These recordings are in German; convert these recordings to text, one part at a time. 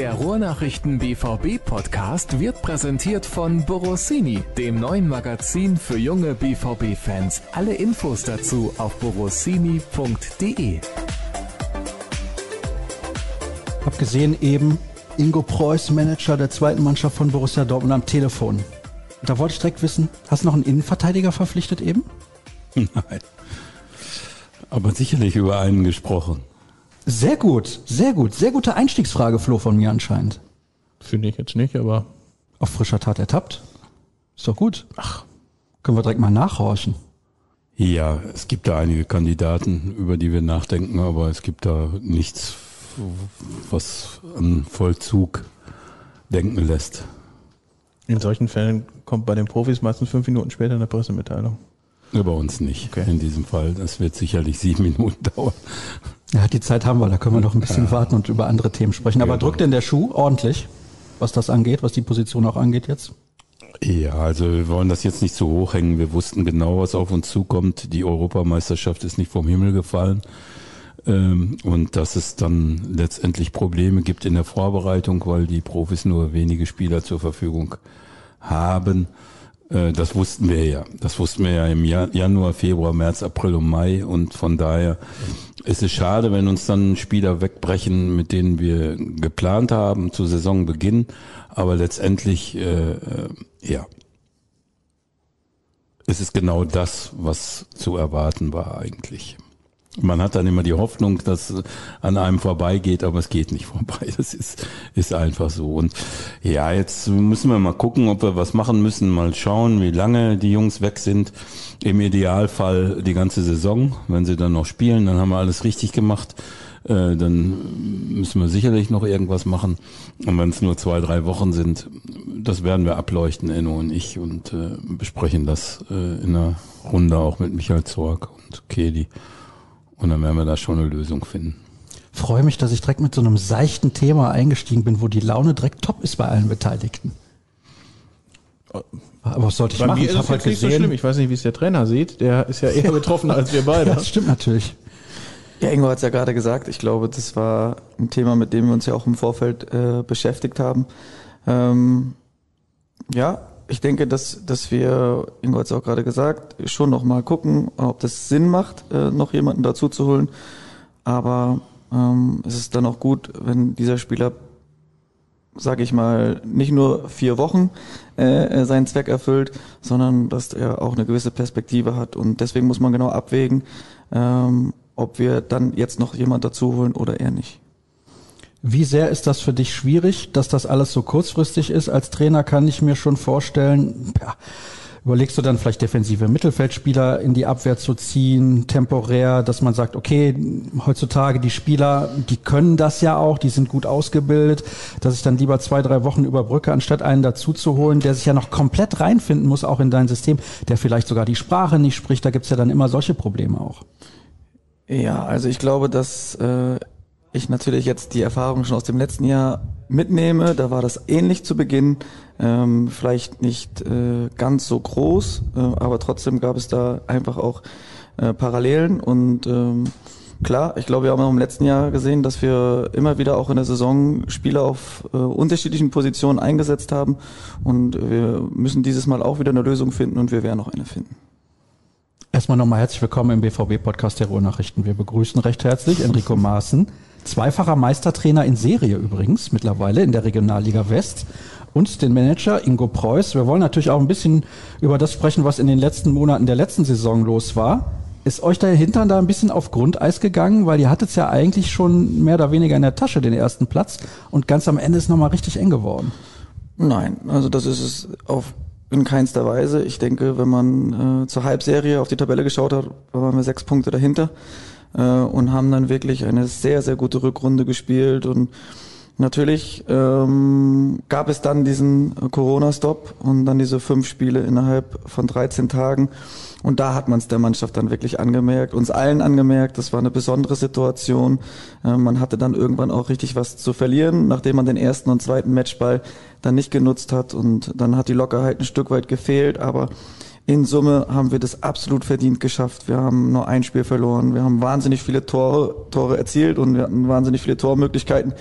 Der Ruhrnachrichten BVB Podcast wird präsentiert von Borossini, dem neuen Magazin für junge BVB Fans. Alle Infos dazu auf borossini.de. Hab gesehen eben Ingo Preuß, Manager der zweiten Mannschaft von Borussia Dortmund am Telefon. Da wollte ich direkt wissen, hast du noch einen Innenverteidiger verpflichtet eben? Nein. Aber sicherlich über einen gesprochen. Sehr gut, sehr gut. Sehr gute Einstiegsfrage, Flo, von mir anscheinend. Finde ich jetzt nicht, aber. Auf frischer Tat ertappt. Ist doch gut. Ach, können wir direkt mal nachhorchen. Ja, es gibt da einige Kandidaten, über die wir nachdenken, aber es gibt da nichts, was an Vollzug denken lässt. In solchen Fällen kommt bei den Profis meistens fünf Minuten später eine Pressemitteilung. Bei uns nicht. Okay. In diesem Fall. Das wird sicherlich sieben Minuten dauern. Ja, die Zeit haben wir, da können wir noch ein bisschen ja. warten und über andere Themen sprechen. Aber ja, drückt denn der Schuh ordentlich, was das angeht, was die Position auch angeht jetzt? Ja, also wir wollen das jetzt nicht so hochhängen. Wir wussten genau, was auf uns zukommt. Die Europameisterschaft ist nicht vom Himmel gefallen. Ähm, und dass es dann letztendlich Probleme gibt in der Vorbereitung, weil die Profis nur wenige Spieler zur Verfügung haben. Äh, das wussten wir ja. Das wussten wir ja im Januar, Februar, März, April und Mai. Und von daher ist es schade, wenn uns dann Spieler wegbrechen, mit denen wir geplant haben zu Saisonbeginn. Aber letztendlich, äh, äh ja, es ist genau das, was zu erwarten war eigentlich. Man hat dann immer die Hoffnung, dass an einem vorbeigeht, aber es geht nicht vorbei. Das ist, ist einfach so. Und ja, jetzt müssen wir mal gucken, ob wir was machen müssen. Mal schauen, wie lange die Jungs weg sind. Im Idealfall die ganze Saison. Wenn sie dann noch spielen, dann haben wir alles richtig gemacht. Äh, dann müssen wir sicherlich noch irgendwas machen. Und wenn es nur zwei, drei Wochen sind, das werden wir ableuchten, Enno und ich, und äh, besprechen das äh, in einer Runde auch mit Michael Zorg und Kedi. Und dann werden wir da schon eine Lösung finden. Freue mich, dass ich direkt mit so einem seichten Thema eingestiegen bin, wo die Laune direkt top ist bei allen Beteiligten. Aber was sollte ich bei machen? Mir ich habe halt gesehen. Nicht so schlimm. Ich weiß nicht, wie es der Trainer sieht. Der ist ja eher betroffen als wir beide. Ja, das stimmt natürlich. Ja, Ingo hat es ja gerade gesagt. Ich glaube, das war ein Thema, mit dem wir uns ja auch im Vorfeld äh, beschäftigt haben. Ähm, ja, ich denke, dass, dass wir, Ingo hat es auch gerade gesagt, schon noch mal gucken, ob das Sinn macht, äh, noch jemanden dazu zu holen. Aber ähm, es ist dann auch gut, wenn dieser Spieler, sage ich mal, nicht nur vier Wochen äh, äh, seinen Zweck erfüllt, sondern dass er auch eine gewisse Perspektive hat. Und deswegen muss man genau abwägen, ähm, ob wir dann jetzt noch jemand dazu holen oder eher nicht. Wie sehr ist das für dich schwierig, dass das alles so kurzfristig ist? Als Trainer kann ich mir schon vorstellen, ja, überlegst du dann vielleicht defensive Mittelfeldspieler in die Abwehr zu ziehen, temporär, dass man sagt, okay, heutzutage die Spieler, die können das ja auch, die sind gut ausgebildet, dass ich dann lieber zwei, drei Wochen überbrücke, anstatt einen dazu zu holen, der sich ja noch komplett reinfinden muss, auch in dein System, der vielleicht sogar die Sprache nicht spricht, da gibt's ja dann immer solche Probleme auch. Ja, also ich glaube, dass äh, ich natürlich jetzt die Erfahrung schon aus dem letzten Jahr mitnehme. Da war das ähnlich zu Beginn, ähm, vielleicht nicht äh, ganz so groß, äh, aber trotzdem gab es da einfach auch äh, Parallelen und ähm, Klar, ich glaube, wir haben auch im letzten Jahr gesehen, dass wir immer wieder auch in der Saison Spieler auf äh, unterschiedlichen Positionen eingesetzt haben und wir müssen dieses Mal auch wieder eine Lösung finden und wir werden auch eine finden. Erstmal nochmal herzlich willkommen im BVB-Podcast der Ruhrnachrichten. Wir begrüßen recht herzlich Enrico Maaßen, zweifacher Meistertrainer in Serie übrigens, mittlerweile in der Regionalliga West und den Manager Ingo Preuß. Wir wollen natürlich auch ein bisschen über das sprechen, was in den letzten Monaten der letzten Saison los war. Ist euch der Hintern da ein bisschen auf Grundeis gegangen? Weil ihr hattet ja eigentlich schon mehr oder weniger in der Tasche, den ersten Platz. Und ganz am Ende ist nochmal richtig eng geworden. Nein, also das ist es auf in keinster Weise. Ich denke, wenn man äh, zur Halbserie auf die Tabelle geschaut hat, waren wir sechs Punkte dahinter äh, und haben dann wirklich eine sehr, sehr gute Rückrunde gespielt und Natürlich ähm, gab es dann diesen Corona-Stop und dann diese fünf Spiele innerhalb von 13 Tagen. Und da hat man es der Mannschaft dann wirklich angemerkt, uns allen angemerkt. Das war eine besondere Situation. Äh, man hatte dann irgendwann auch richtig was zu verlieren, nachdem man den ersten und zweiten Matchball dann nicht genutzt hat. Und dann hat die Lockerheit ein Stück weit gefehlt. Aber in Summe haben wir das absolut verdient geschafft. Wir haben nur ein Spiel verloren. Wir haben wahnsinnig viele Tore, Tore erzielt und wir hatten wahnsinnig viele Tormöglichkeiten.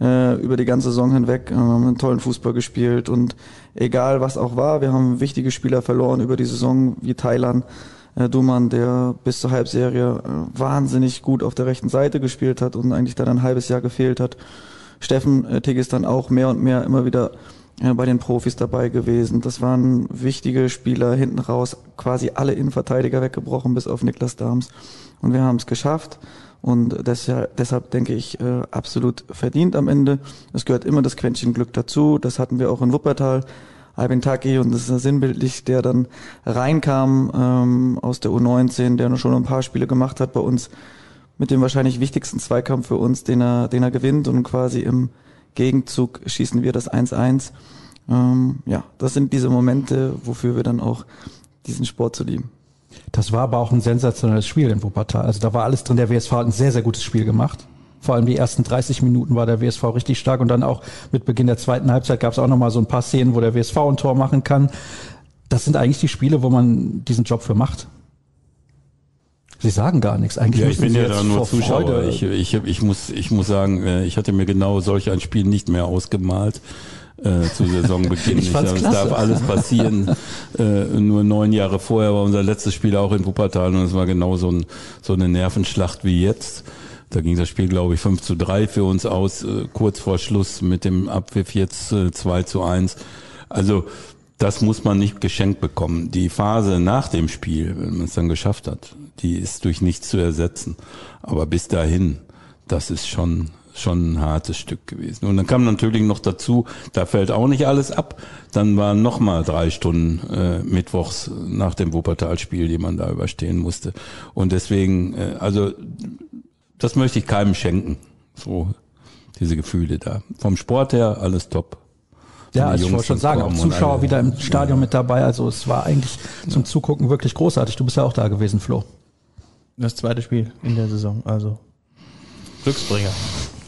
äh, über die ganze Saison hinweg. Äh, wir haben einen tollen Fußball gespielt und egal was auch war, wir haben wichtige Spieler verloren über die Saison, wie Thailand, äh, Duman, der bis zur Halbserie äh, wahnsinnig gut auf der rechten Seite gespielt hat und eigentlich dann ein halbes Jahr gefehlt hat. Steffen äh, Tigg ist dann auch mehr und mehr immer wieder bei den Profis dabei gewesen. Das waren wichtige Spieler hinten raus, quasi alle Innenverteidiger weggebrochen, bis auf Niklas Dahms. Und wir haben es geschafft. Und deshalb, deshalb denke ich, äh, absolut verdient am Ende. Es gehört immer das Quäntchen Glück dazu. Das hatten wir auch in Wuppertal. Albin Taki und das ist sinnbildlich, der dann reinkam ähm, aus der U19, der noch schon ein paar Spiele gemacht hat bei uns, mit dem wahrscheinlich wichtigsten Zweikampf für uns, den er, den er gewinnt und quasi im Gegenzug schießen wir das 1-1. Ähm, ja, das sind diese Momente, wofür wir dann auch diesen Sport zu lieben. Das war aber auch ein sensationelles Spiel in Wuppertal. Also da war alles drin. Der WSV hat ein sehr, sehr gutes Spiel gemacht. Vor allem die ersten 30 Minuten war der WSV richtig stark und dann auch mit Beginn der zweiten Halbzeit gab es auch nochmal so ein paar Szenen, wo der WSV ein Tor machen kann. Das sind eigentlich die Spiele, wo man diesen Job für macht. Sie sagen gar nichts. Eigentlich ja, ich bin ja da nur Zuschauer. Freude- Ich, ich, ich, muss, ich muss sagen, äh, ich hatte mir genau solch ein Spiel nicht mehr ausgemalt äh, zu Saisonbeginn. Ich fand's es klasse. darf alles passieren. äh, nur neun Jahre vorher war unser letztes Spiel auch in Wuppertal und es war genau so, ein, so eine Nervenschlacht wie jetzt. Da ging das Spiel, glaube ich, 5 zu 3 für uns aus, äh, kurz vor Schluss mit dem Abpfiff jetzt äh, 2 zu 1. Also das muss man nicht geschenkt bekommen. Die Phase nach dem Spiel, wenn man es dann geschafft hat, die ist durch nichts zu ersetzen. Aber bis dahin, das ist schon schon ein hartes Stück gewesen. Und dann kam natürlich noch dazu, da fällt auch nicht alles ab. Dann waren noch mal drei Stunden äh, mittwochs nach dem Wuppertal-Spiel, die man da überstehen musste. Und deswegen, äh, also das möchte ich keinem schenken. So diese Gefühle da. Vom Sport her alles top. Ja, also ich wollte schon sagen, auch Zuschauer wieder im Stadion mit dabei. Also es war eigentlich zum Zugucken wirklich großartig. Du bist ja auch da gewesen, Flo. Das zweite Spiel in der Saison, also Glücksbringer.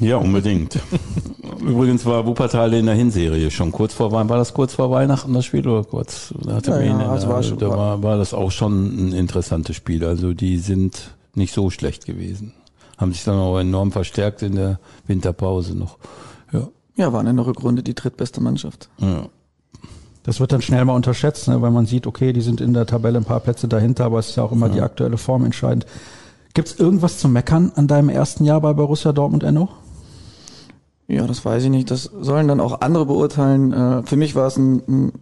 Ja, unbedingt. Übrigens war Wuppertal in der Hinserie schon kurz vor Weihnachten. War das kurz vor Weihnachten das Spiel oder kurz? Hatte Ja, ja, also war schon- da war, war das auch schon ein interessantes Spiel. Also die sind nicht so schlecht gewesen. Haben sich dann auch enorm verstärkt in der Winterpause noch. Ja. Ja, waren in der Rückrunde die drittbeste Mannschaft. ja. Das wird dann schnell mal unterschätzt, ne, weil man sieht, okay, die sind in der Tabelle ein paar Plätze dahinter, aber es ist ja auch immer die aktuelle Form entscheidend. Gibt es irgendwas zu meckern an deinem ersten Jahr bei Borussia Dortmund Enno? Ja, das weiß ich nicht. Das sollen dann auch andere beurteilen. Äh, Für mich war es ein, ein,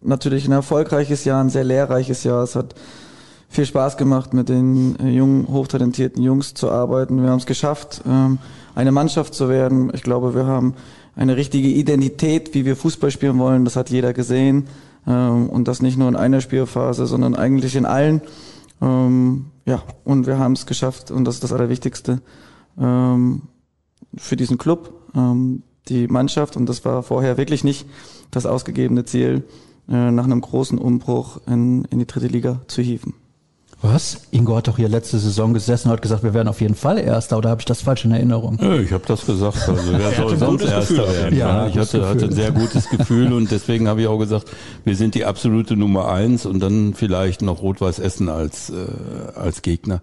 natürlich ein erfolgreiches Jahr, ein sehr lehrreiches Jahr. Es hat viel Spaß gemacht, mit den äh, jungen, hochtalentierten Jungs zu arbeiten. Wir haben es geschafft, ähm, eine Mannschaft zu werden. Ich glaube, wir haben eine richtige Identität, wie wir Fußball spielen wollen. Das hat jeder gesehen. Ähm, Und das nicht nur in einer Spielphase, sondern eigentlich in allen. Ähm, Ja, und wir haben es geschafft und das ist das Allerwichtigste ähm, für diesen Club, die Mannschaft, und das war vorher wirklich nicht das ausgegebene Ziel, äh, nach einem großen Umbruch in, in die dritte Liga zu hieven. Was? Ingo hat doch hier letzte Saison gesessen und hat gesagt, wir werden auf jeden Fall Erster, oder habe ich das falsch in Erinnerung? Ja, ich habe das gesagt. Also wer soll ein sonst gutes Erster Gefühl auf werden? jeden Fall. Ja, ich gutes hatte, hatte ein sehr gutes Gefühl und deswegen habe ich auch gesagt, wir sind die absolute Nummer eins und dann vielleicht noch Rot-Weiß Essen als äh, als Gegner.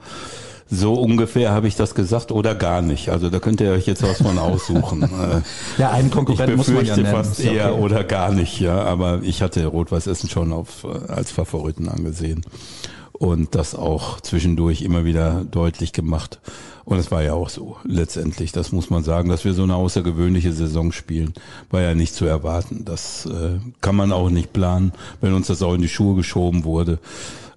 So ungefähr habe ich das gesagt oder gar nicht. Also da könnt ihr euch jetzt was von aussuchen. Äh, Ja, einen ich Konkurrenten muss man ja befürchte nennen. fast ja eher okay. oder gar nicht, ja. Aber ich hatte Rot-Weiß Essen schon auf, äh, als Favoriten angesehen und das auch zwischendurch immer wieder deutlich gemacht. Und es war ja auch so, letztendlich, das muss man sagen, dass wir so eine außergewöhnliche Saison spielen, war ja nicht zu erwarten. Das äh, kann man auch nicht planen, wenn uns das auch in die Schuhe geschoben wurde.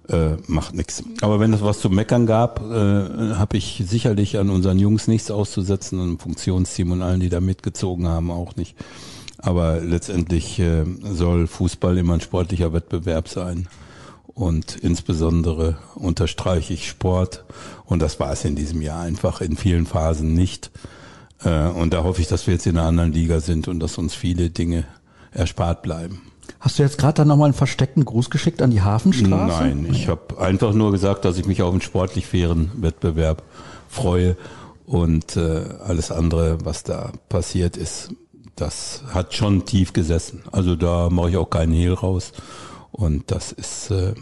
Äh, macht nichts. Aber wenn es was zu meckern gab, äh, habe ich sicherlich an unseren Jungs nichts auszusetzen, dem Funktionsteam und allen, die da mitgezogen haben, auch nicht. Aber letztendlich äh, soll Fußball immer ein sportlicher Wettbewerb sein. Und insbesondere unterstreiche ich Sport. Und das war es in diesem Jahr einfach in vielen Phasen nicht. Äh, Und da hoffe ich, dass wir jetzt in einer anderen Liga sind und dass uns viele Dinge erspart bleiben. Hast du jetzt gerade dann nochmal einen versteckten Gruß geschickt an die Hafenstraße? Nein, ich habe einfach nur gesagt, dass ich mich auf einen sportlich fairen Wettbewerb freue und äh, alles andere, was da passiert ist, das hat schon tief gesessen. Also da mache ich auch keinen Hehl raus und das ist äh,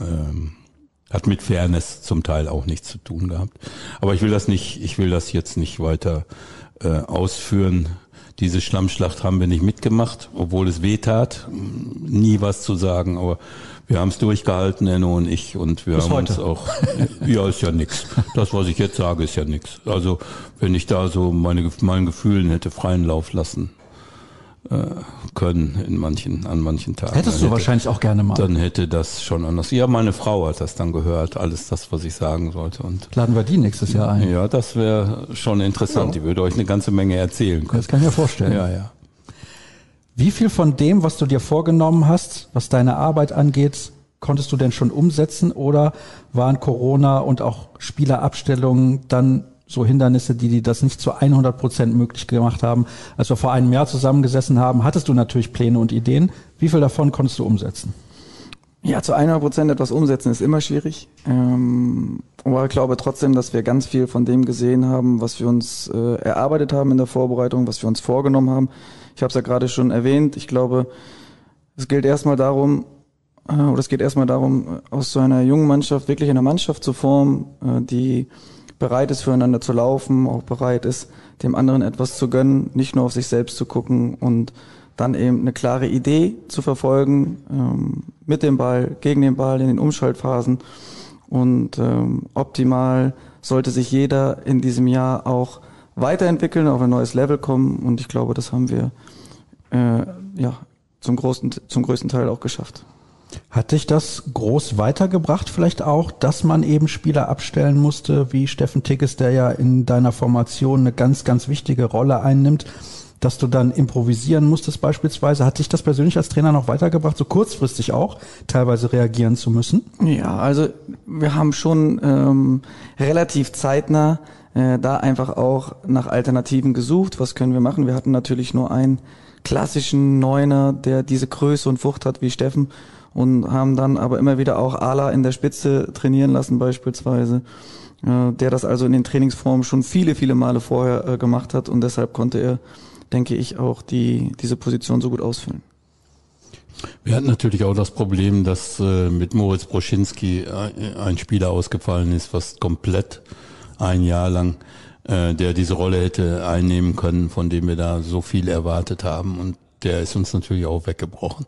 ähm, hat mit Fairness zum Teil auch nichts zu tun gehabt. Aber ich will das nicht, ich will das jetzt nicht weiter äh, ausführen. Diese Schlammschlacht haben wir nicht mitgemacht, obwohl es weh tat. Nie was zu sagen, aber wir haben es durchgehalten, Enno und ich, und wir Bis haben heute. uns auch, ja, ist ja nix. Das, was ich jetzt sage, ist ja nix. Also, wenn ich da so meine, meinen Gefühlen hätte freien Lauf lassen können in manchen, an manchen Tagen. Hättest dann du hätte, wahrscheinlich auch gerne mal. Dann hätte das schon anders. Ja, meine Frau hat das dann gehört, alles das, was ich sagen sollte. Und Laden wir die nächstes Jahr ein. ja, das wäre schon interessant. Die würde euch eine ganze Menge erzählen können. Das kann ich mir vorstellen. Ja, ja. Wie viel von dem, was du dir vorgenommen hast, was deine Arbeit angeht, konntest du denn schon umsetzen oder waren Corona und auch Spielerabstellungen dann so Hindernisse, die dir das nicht zu 100 Prozent möglich gemacht haben? Als wir vor einem Jahr zusammengesessen haben, hattest du natürlich Pläne und Ideen. Wie viel davon konntest du umsetzen? Ja, zu 100 Prozent etwas umsetzen ist immer schwierig. Ähm, aber ich glaube trotzdem, dass wir ganz viel von dem gesehen haben, was wir uns äh, erarbeitet haben in der Vorbereitung, was wir uns vorgenommen haben. Ich habe es ja gerade schon erwähnt. Ich glaube, es gilt erstmal darum, äh, oder es geht erstmal darum, aus so einer jungen Mannschaft wirklich eine Mannschaft zu formen, äh, die bereit ist, füreinander zu laufen, auch bereit ist, dem anderen etwas zu gönnen, nicht nur auf sich selbst zu gucken und dann eben eine klare Idee zu verfolgen, ähm, mit dem Ball, gegen den Ball, in den Umschaltphasen. Und ähm, optimal sollte sich jeder in diesem Jahr auch weiterentwickeln, auf ein neues Level kommen. Und ich glaube, das haben wir äh, ja zum großen, zum größten Teil auch geschafft. Hat dich das groß weitergebracht vielleicht auch, dass man eben Spieler abstellen musste, wie Steffen Tickes, der ja in deiner Formation eine ganz, ganz wichtige Rolle einnimmt, dass du dann improvisieren musstest beispielsweise? Hat dich das persönlich als Trainer noch weitergebracht, so kurzfristig auch teilweise reagieren zu müssen? Ja, also wir haben schon ähm, relativ zeitnah äh, da einfach auch nach Alternativen gesucht. Was können wir machen? Wir hatten natürlich nur einen klassischen Neuner, der diese Größe und Wucht hat wie Steffen und haben dann aber immer wieder auch Ala in der Spitze trainieren lassen beispielsweise, äh, der das also in den Trainingsformen schon viele, viele Male vorher äh, gemacht hat und deshalb konnte er, denke ich, auch die, diese Position so gut ausfüllen. Wir hatten natürlich auch das Problem, dass äh, mit Moritz Broschinski ein, ein Spieler ausgefallen ist, fast komplett ein Jahr lang, äh, der diese Rolle hätte einnehmen können, von dem wir da so viel erwartet haben. Und der ist uns natürlich auch weggebrochen.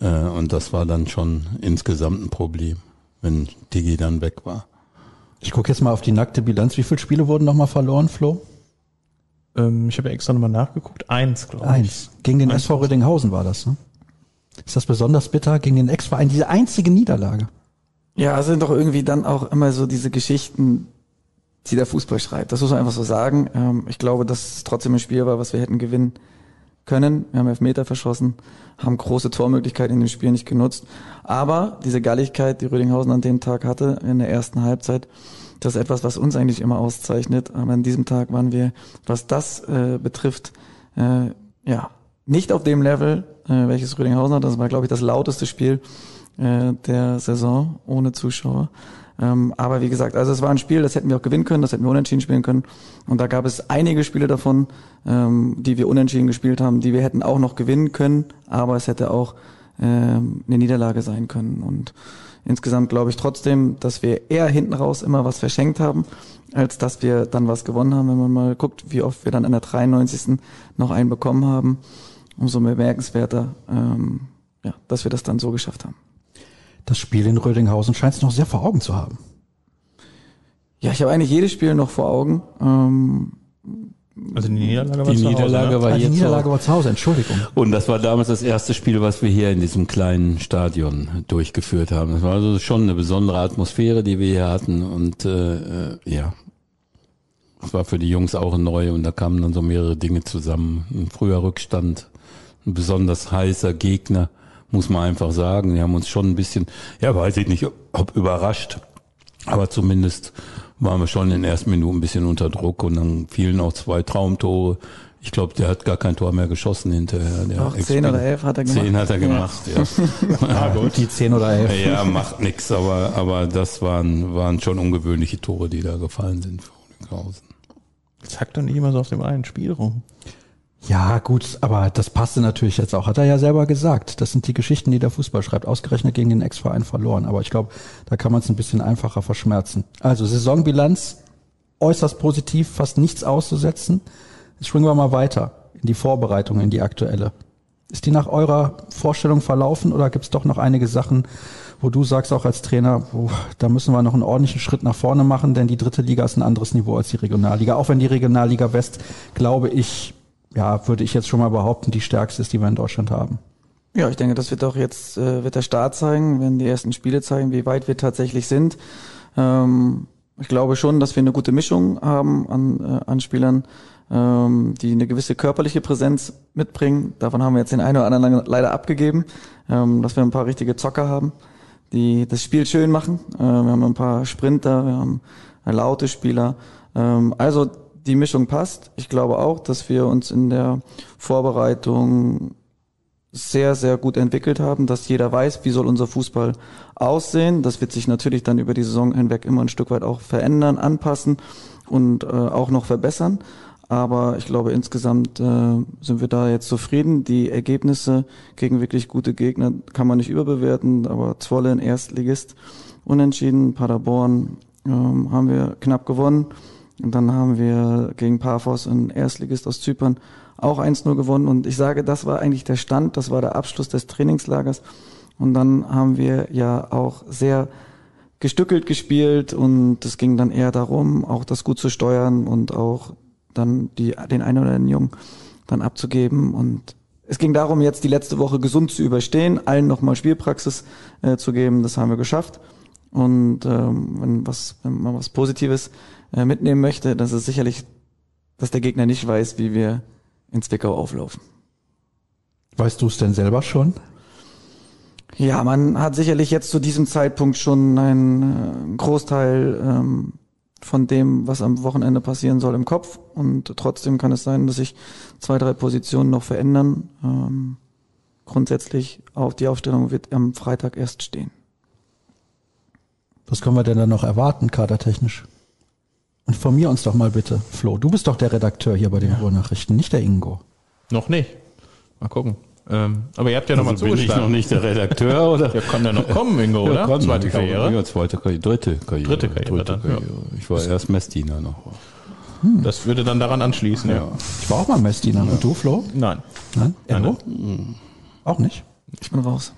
Äh, und das war dann schon insgesamt ein Problem, wenn Digi dann weg war. Ich gucke jetzt mal auf die nackte Bilanz. Wie viele Spiele wurden nochmal verloren, Flo? Ähm, ich habe ja extra nochmal nachgeguckt. Eins, glaube ich. Eins. Gegen den Eins. SV Rödinghausen war das, ne? Ist das besonders bitter gegen den Ex-Verein? Diese einzige Niederlage. Ja, es sind doch irgendwie dann auch immer so diese Geschichten, die der Fußball schreibt. Das muss man einfach so sagen. Ähm, ich glaube, dass es trotzdem ein Spiel war, was wir hätten gewinnen können. Wir haben Elfmeter verschossen, haben große Tormöglichkeiten in dem Spiel nicht genutzt. Aber diese Galligkeit, die Rödinghausen an dem Tag hatte, in der ersten Halbzeit, das ist etwas, was uns eigentlich immer auszeichnet. Aber an diesem Tag waren wir, was das äh, betrifft, äh, ja, nicht auf dem Level, äh, welches Rödinghausen hat. Das war, glaube ich, das lauteste Spiel äh, der Saison ohne Zuschauer. Ähm, aber wie gesagt, also es war ein Spiel, das hätten wir auch gewinnen können, das hätten wir unentschieden spielen können. Und da gab es einige Spiele davon, ähm, die wir unentschieden gespielt haben, die wir hätten auch noch gewinnen können, aber es hätte auch ähm, eine Niederlage sein können. Und insgesamt glaube ich trotzdem, dass wir eher hinten raus immer was verschenkt haben, als dass wir dann was gewonnen haben. Wenn man mal guckt, wie oft wir dann an der 93. noch einen bekommen haben, umso bemerkenswerter, ähm, ja, dass wir das dann so geschafft haben. Das Spiel in Rödinghausen scheint es noch sehr vor Augen zu haben. Ja, ich habe eigentlich jedes Spiel noch vor Augen. Ähm, Also die Niederlage war Die zu Hause, Niederlage ne? war Ah, die Niederlage war zu Hause, Entschuldigung. Und das war damals das erste Spiel, was wir hier in diesem kleinen Stadion durchgeführt haben. Das war also schon eine besondere Atmosphäre, die wir hier hatten. Und äh, äh, ja, es war für die Jungs auch neu und da kamen dann so mehrere Dinge zusammen. Ein früher Rückstand, ein besonders heißer Gegner, muss man einfach sagen. Die haben uns schon ein bisschen, ja, weiß ich nicht, ob überrascht, aber zumindest waren wir schon in den ersten Minuten ein bisschen unter Druck und dann fielen auch zwei Traumtore. Ich glaube, der hat gar kein Tor mehr geschossen hinterher. Der Auch zehn oder elf hat er gemacht. Zehn hat er gemacht, ja. Ah, gut. Die 10 oder 11. Ja, macht nix, aber, aber das waren, waren schon ungewöhnliche Tore, die da gefallen sind für Rödinghausen. Zack doch nicht immer so auf dem einen Spiel rum. Ja, gut, aber das passte natürlich jetzt auch. Hat er ja selber gesagt. Das sind die Geschichten, die der Fußball schreibt. Ausgerechnet gegen den Ex-Verein verloren. Aber ich glaube, da kann man es ein bisschen einfacher verschmerzen. Also Saisonbilanz äußerst positiv, fast nichts auszusetzen. Jetzt springen wir mal weiter. In die Vorbereitung, in die aktuelle. Ist die nach eurer Vorstellung verlaufen oder gibt es doch noch einige Sachen, wo du sagst auch als Trainer, oh, da müssen wir noch einen ordentlichen Schritt nach vorne machen, denn die dritte Liga ist ein anderes Niveau als die Regionalliga. Auch wenn die Regionalliga West, glaube ich, ja, würde ich jetzt schon mal behaupten, die stärkste ist, die wir in Deutschland haben. Ja, ich denke, das wird auch jetzt, äh, wird der Start zeigen, wenn die ersten Spiele zeigen, wie weit wir tatsächlich sind. Ähm, ich glaube schon, dass wir eine gute Mischung haben an, äh, an Spielern, ähm, die eine gewisse körperliche Präsenz mitbringen. Davon haben wir jetzt den einen oder anderen leider abgegeben, ähm, dass wir ein paar richtige Zocker haben, die das Spiel schön machen. Äh, wir haben ein paar Sprinter, wir haben laute Spieler. Ähm, also die Mischung passt. Ich glaube auch, dass wir uns in der Vorbereitung sehr, sehr gut entwickelt haben, dass jeder weiß, wie soll unser Fußball aussehen. Das wird sich natürlich dann über die Saison hinweg immer ein Stück weit auch verändern, anpassen und äh, auch noch verbessern. Aber ich glaube, insgesamt äh, sind wir da jetzt zufrieden. Die Ergebnisse gegen wirklich gute Gegner kann man nicht überbewerten, aber Zwolle ein Erstligist unentschieden, Paderborn ähm, haben wir knapp gewonnen. Und dann haben wir gegen Paphos, ein Erstligist aus Zypern, auch 1-0 gewonnen. Und ich sage, das war eigentlich der Stand, das war der Abschluss des Trainingslagers. Und dann haben wir ja auch sehr gestückelt gespielt und es ging dann eher darum, auch das gut zu steuern und auch dann die, den einen oder anderen Jungen dann abzugeben. Und es ging darum, jetzt die letzte Woche gesund zu überstehen, allen nochmal Spielpraxis äh, zu geben. Das haben wir geschafft. Und ähm, wenn, was, wenn man was Positives mitnehmen möchte, das ist sicherlich, dass der Gegner nicht weiß, wie wir in Zwickau auflaufen. Weißt du es denn selber schon? Ja, man hat sicherlich jetzt zu diesem Zeitpunkt schon einen äh, Großteil ähm, von dem, was am Wochenende passieren soll, im Kopf. Und trotzdem kann es sein, dass sich zwei, drei Positionen noch verändern. Ähm, grundsätzlich auch die Aufstellung wird am Freitag erst stehen. Was können wir denn dann noch erwarten, kadertechnisch? Informier uns doch mal bitte, Flo. Du bist doch der Redakteur hier bei den ja. Ruhrnachrichten, nicht der Ingo. Noch nicht. Mal gucken. Ähm, aber ihr habt ja also nochmal zugeschlagen. Bin ich noch nicht der Redakteur, oder? Ja, kann ja noch kommen, Ingo, oder? Ja, zweite Karriere? Ja, zweite Karriere, dritte Karriere. Dritte Karriere, dritte Karriere. Ja. Ich war erst Messdiener noch. Hm. Das würde dann daran anschließen, ja. Ich war auch mal Messdiener. Und du, Flo? Nein. Nein? Nein, nein. Auch nicht? Ich bin raus.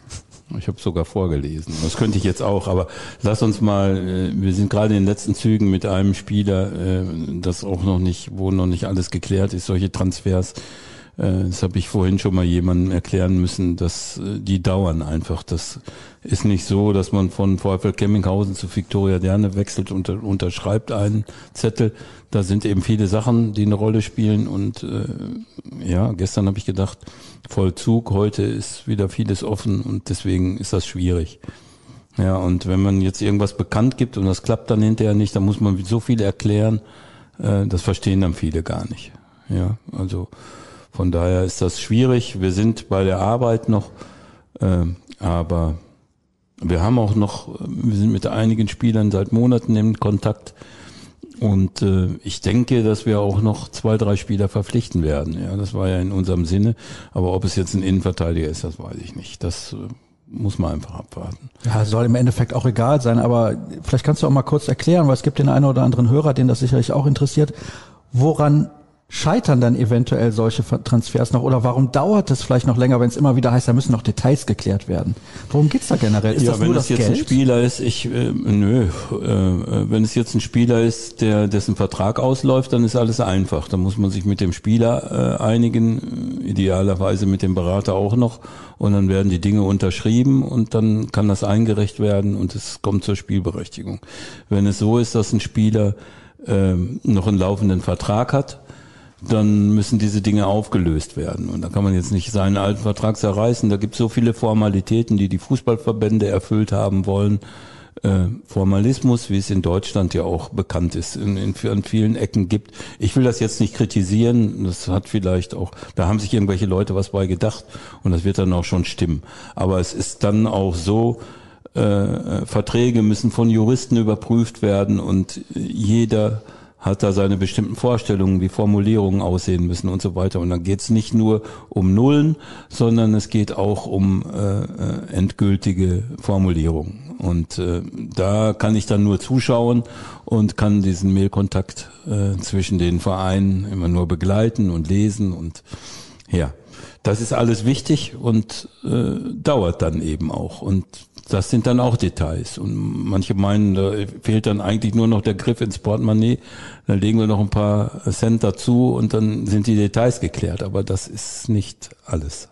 Ich habe sogar vorgelesen. Das könnte ich jetzt auch, aber lass uns mal, äh, wir sind gerade in den letzten Zügen mit einem Spieler, äh, das auch noch nicht, wo noch nicht alles geklärt ist, solche Transfers. Äh, das habe ich vorhin schon mal jemandem erklären müssen, dass die dauern einfach. Das ist nicht so, dass man von VfL Kemminghausen zu Viktoria Derne wechselt und unterschreibt einen Zettel. Da sind eben viele Sachen, die eine Rolle spielen. Und äh, ja, gestern habe ich gedacht, Vollzug. Heute ist wieder vieles offen und deswegen ist das schwierig. Ja, und wenn man jetzt irgendwas bekannt gibt und das klappt dann hinterher nicht, dann muss man so viel erklären, äh, das verstehen dann viele gar nicht. Ja, also von daher ist das schwierig. Wir sind bei der Arbeit noch, äh, aber wir haben auch noch, wir sind mit einigen Spielern seit Monaten in Kontakt, und äh, ich denke, dass wir auch noch zwei, drei Spieler verpflichten werden. Ja, das war ja in unserem Sinne. Aber ob es jetzt ein Innenverteidiger ist, das weiß ich nicht. Das äh, muss man einfach abwarten. Ja, soll im Endeffekt auch egal sein. Aber vielleicht kannst du auch mal kurz erklären, weil es gibt den einen oder anderen Hörer, den das sicherlich auch interessiert. Woran scheitern dann eventuell solche Transfers noch oder warum dauert es vielleicht noch länger, wenn es immer wieder heißt, da müssen noch Details geklärt werden? Worum geht's da generell? Ist ja, das wenn nur es das jetzt Geld? ein Spieler ist, ich äh, nö, äh, wenn es jetzt ein Spieler ist, der dessen Vertrag ausläuft, dann ist alles einfach. Da muss man sich mit dem Spieler äh, einigen, idealerweise mit dem Berater auch noch und dann werden die Dinge unterschrieben und dann kann das eingereicht werden und es kommt zur Spielberechtigung. Wenn es so ist, dass ein Spieler äh, noch einen laufenden Vertrag hat, dann müssen diese Dinge aufgelöst werden. Und da kann man jetzt nicht seinen alten Vertrag zerreißen. Da gibt es so viele Formalitäten, die die Fußballverbände erfüllt haben wollen. Äh, Formalismus, wie es in Deutschland ja auch bekannt ist, in, in, in vielen Ecken gibt. Ich will das jetzt nicht kritisieren. Das hat vielleicht auch, da haben sich irgendwelche Leute was bei gedacht und das wird dann auch schon stimmen. Aber es ist dann auch so, äh, Verträge müssen von Juristen überprüft werden und jeder hat da seine bestimmten Vorstellungen, wie Formulierungen aussehen müssen und so weiter. Und dann geht es nicht nur um Nullen, sondern es geht auch um äh, endgültige Formulierungen. Und äh, da kann ich dann nur zuschauen und kann diesen Mailkontakt äh, zwischen den Vereinen immer nur begleiten und lesen und ja, das ist alles wichtig und äh, dauert dann eben auch. Und das sind dann auch Details. Und manche meinen, da fehlt dann eigentlich nur noch der Griff ins Portemonnaie. Dann legen wir noch ein paar Cent dazu und dann sind die Details geklärt. Aber das ist nicht alles.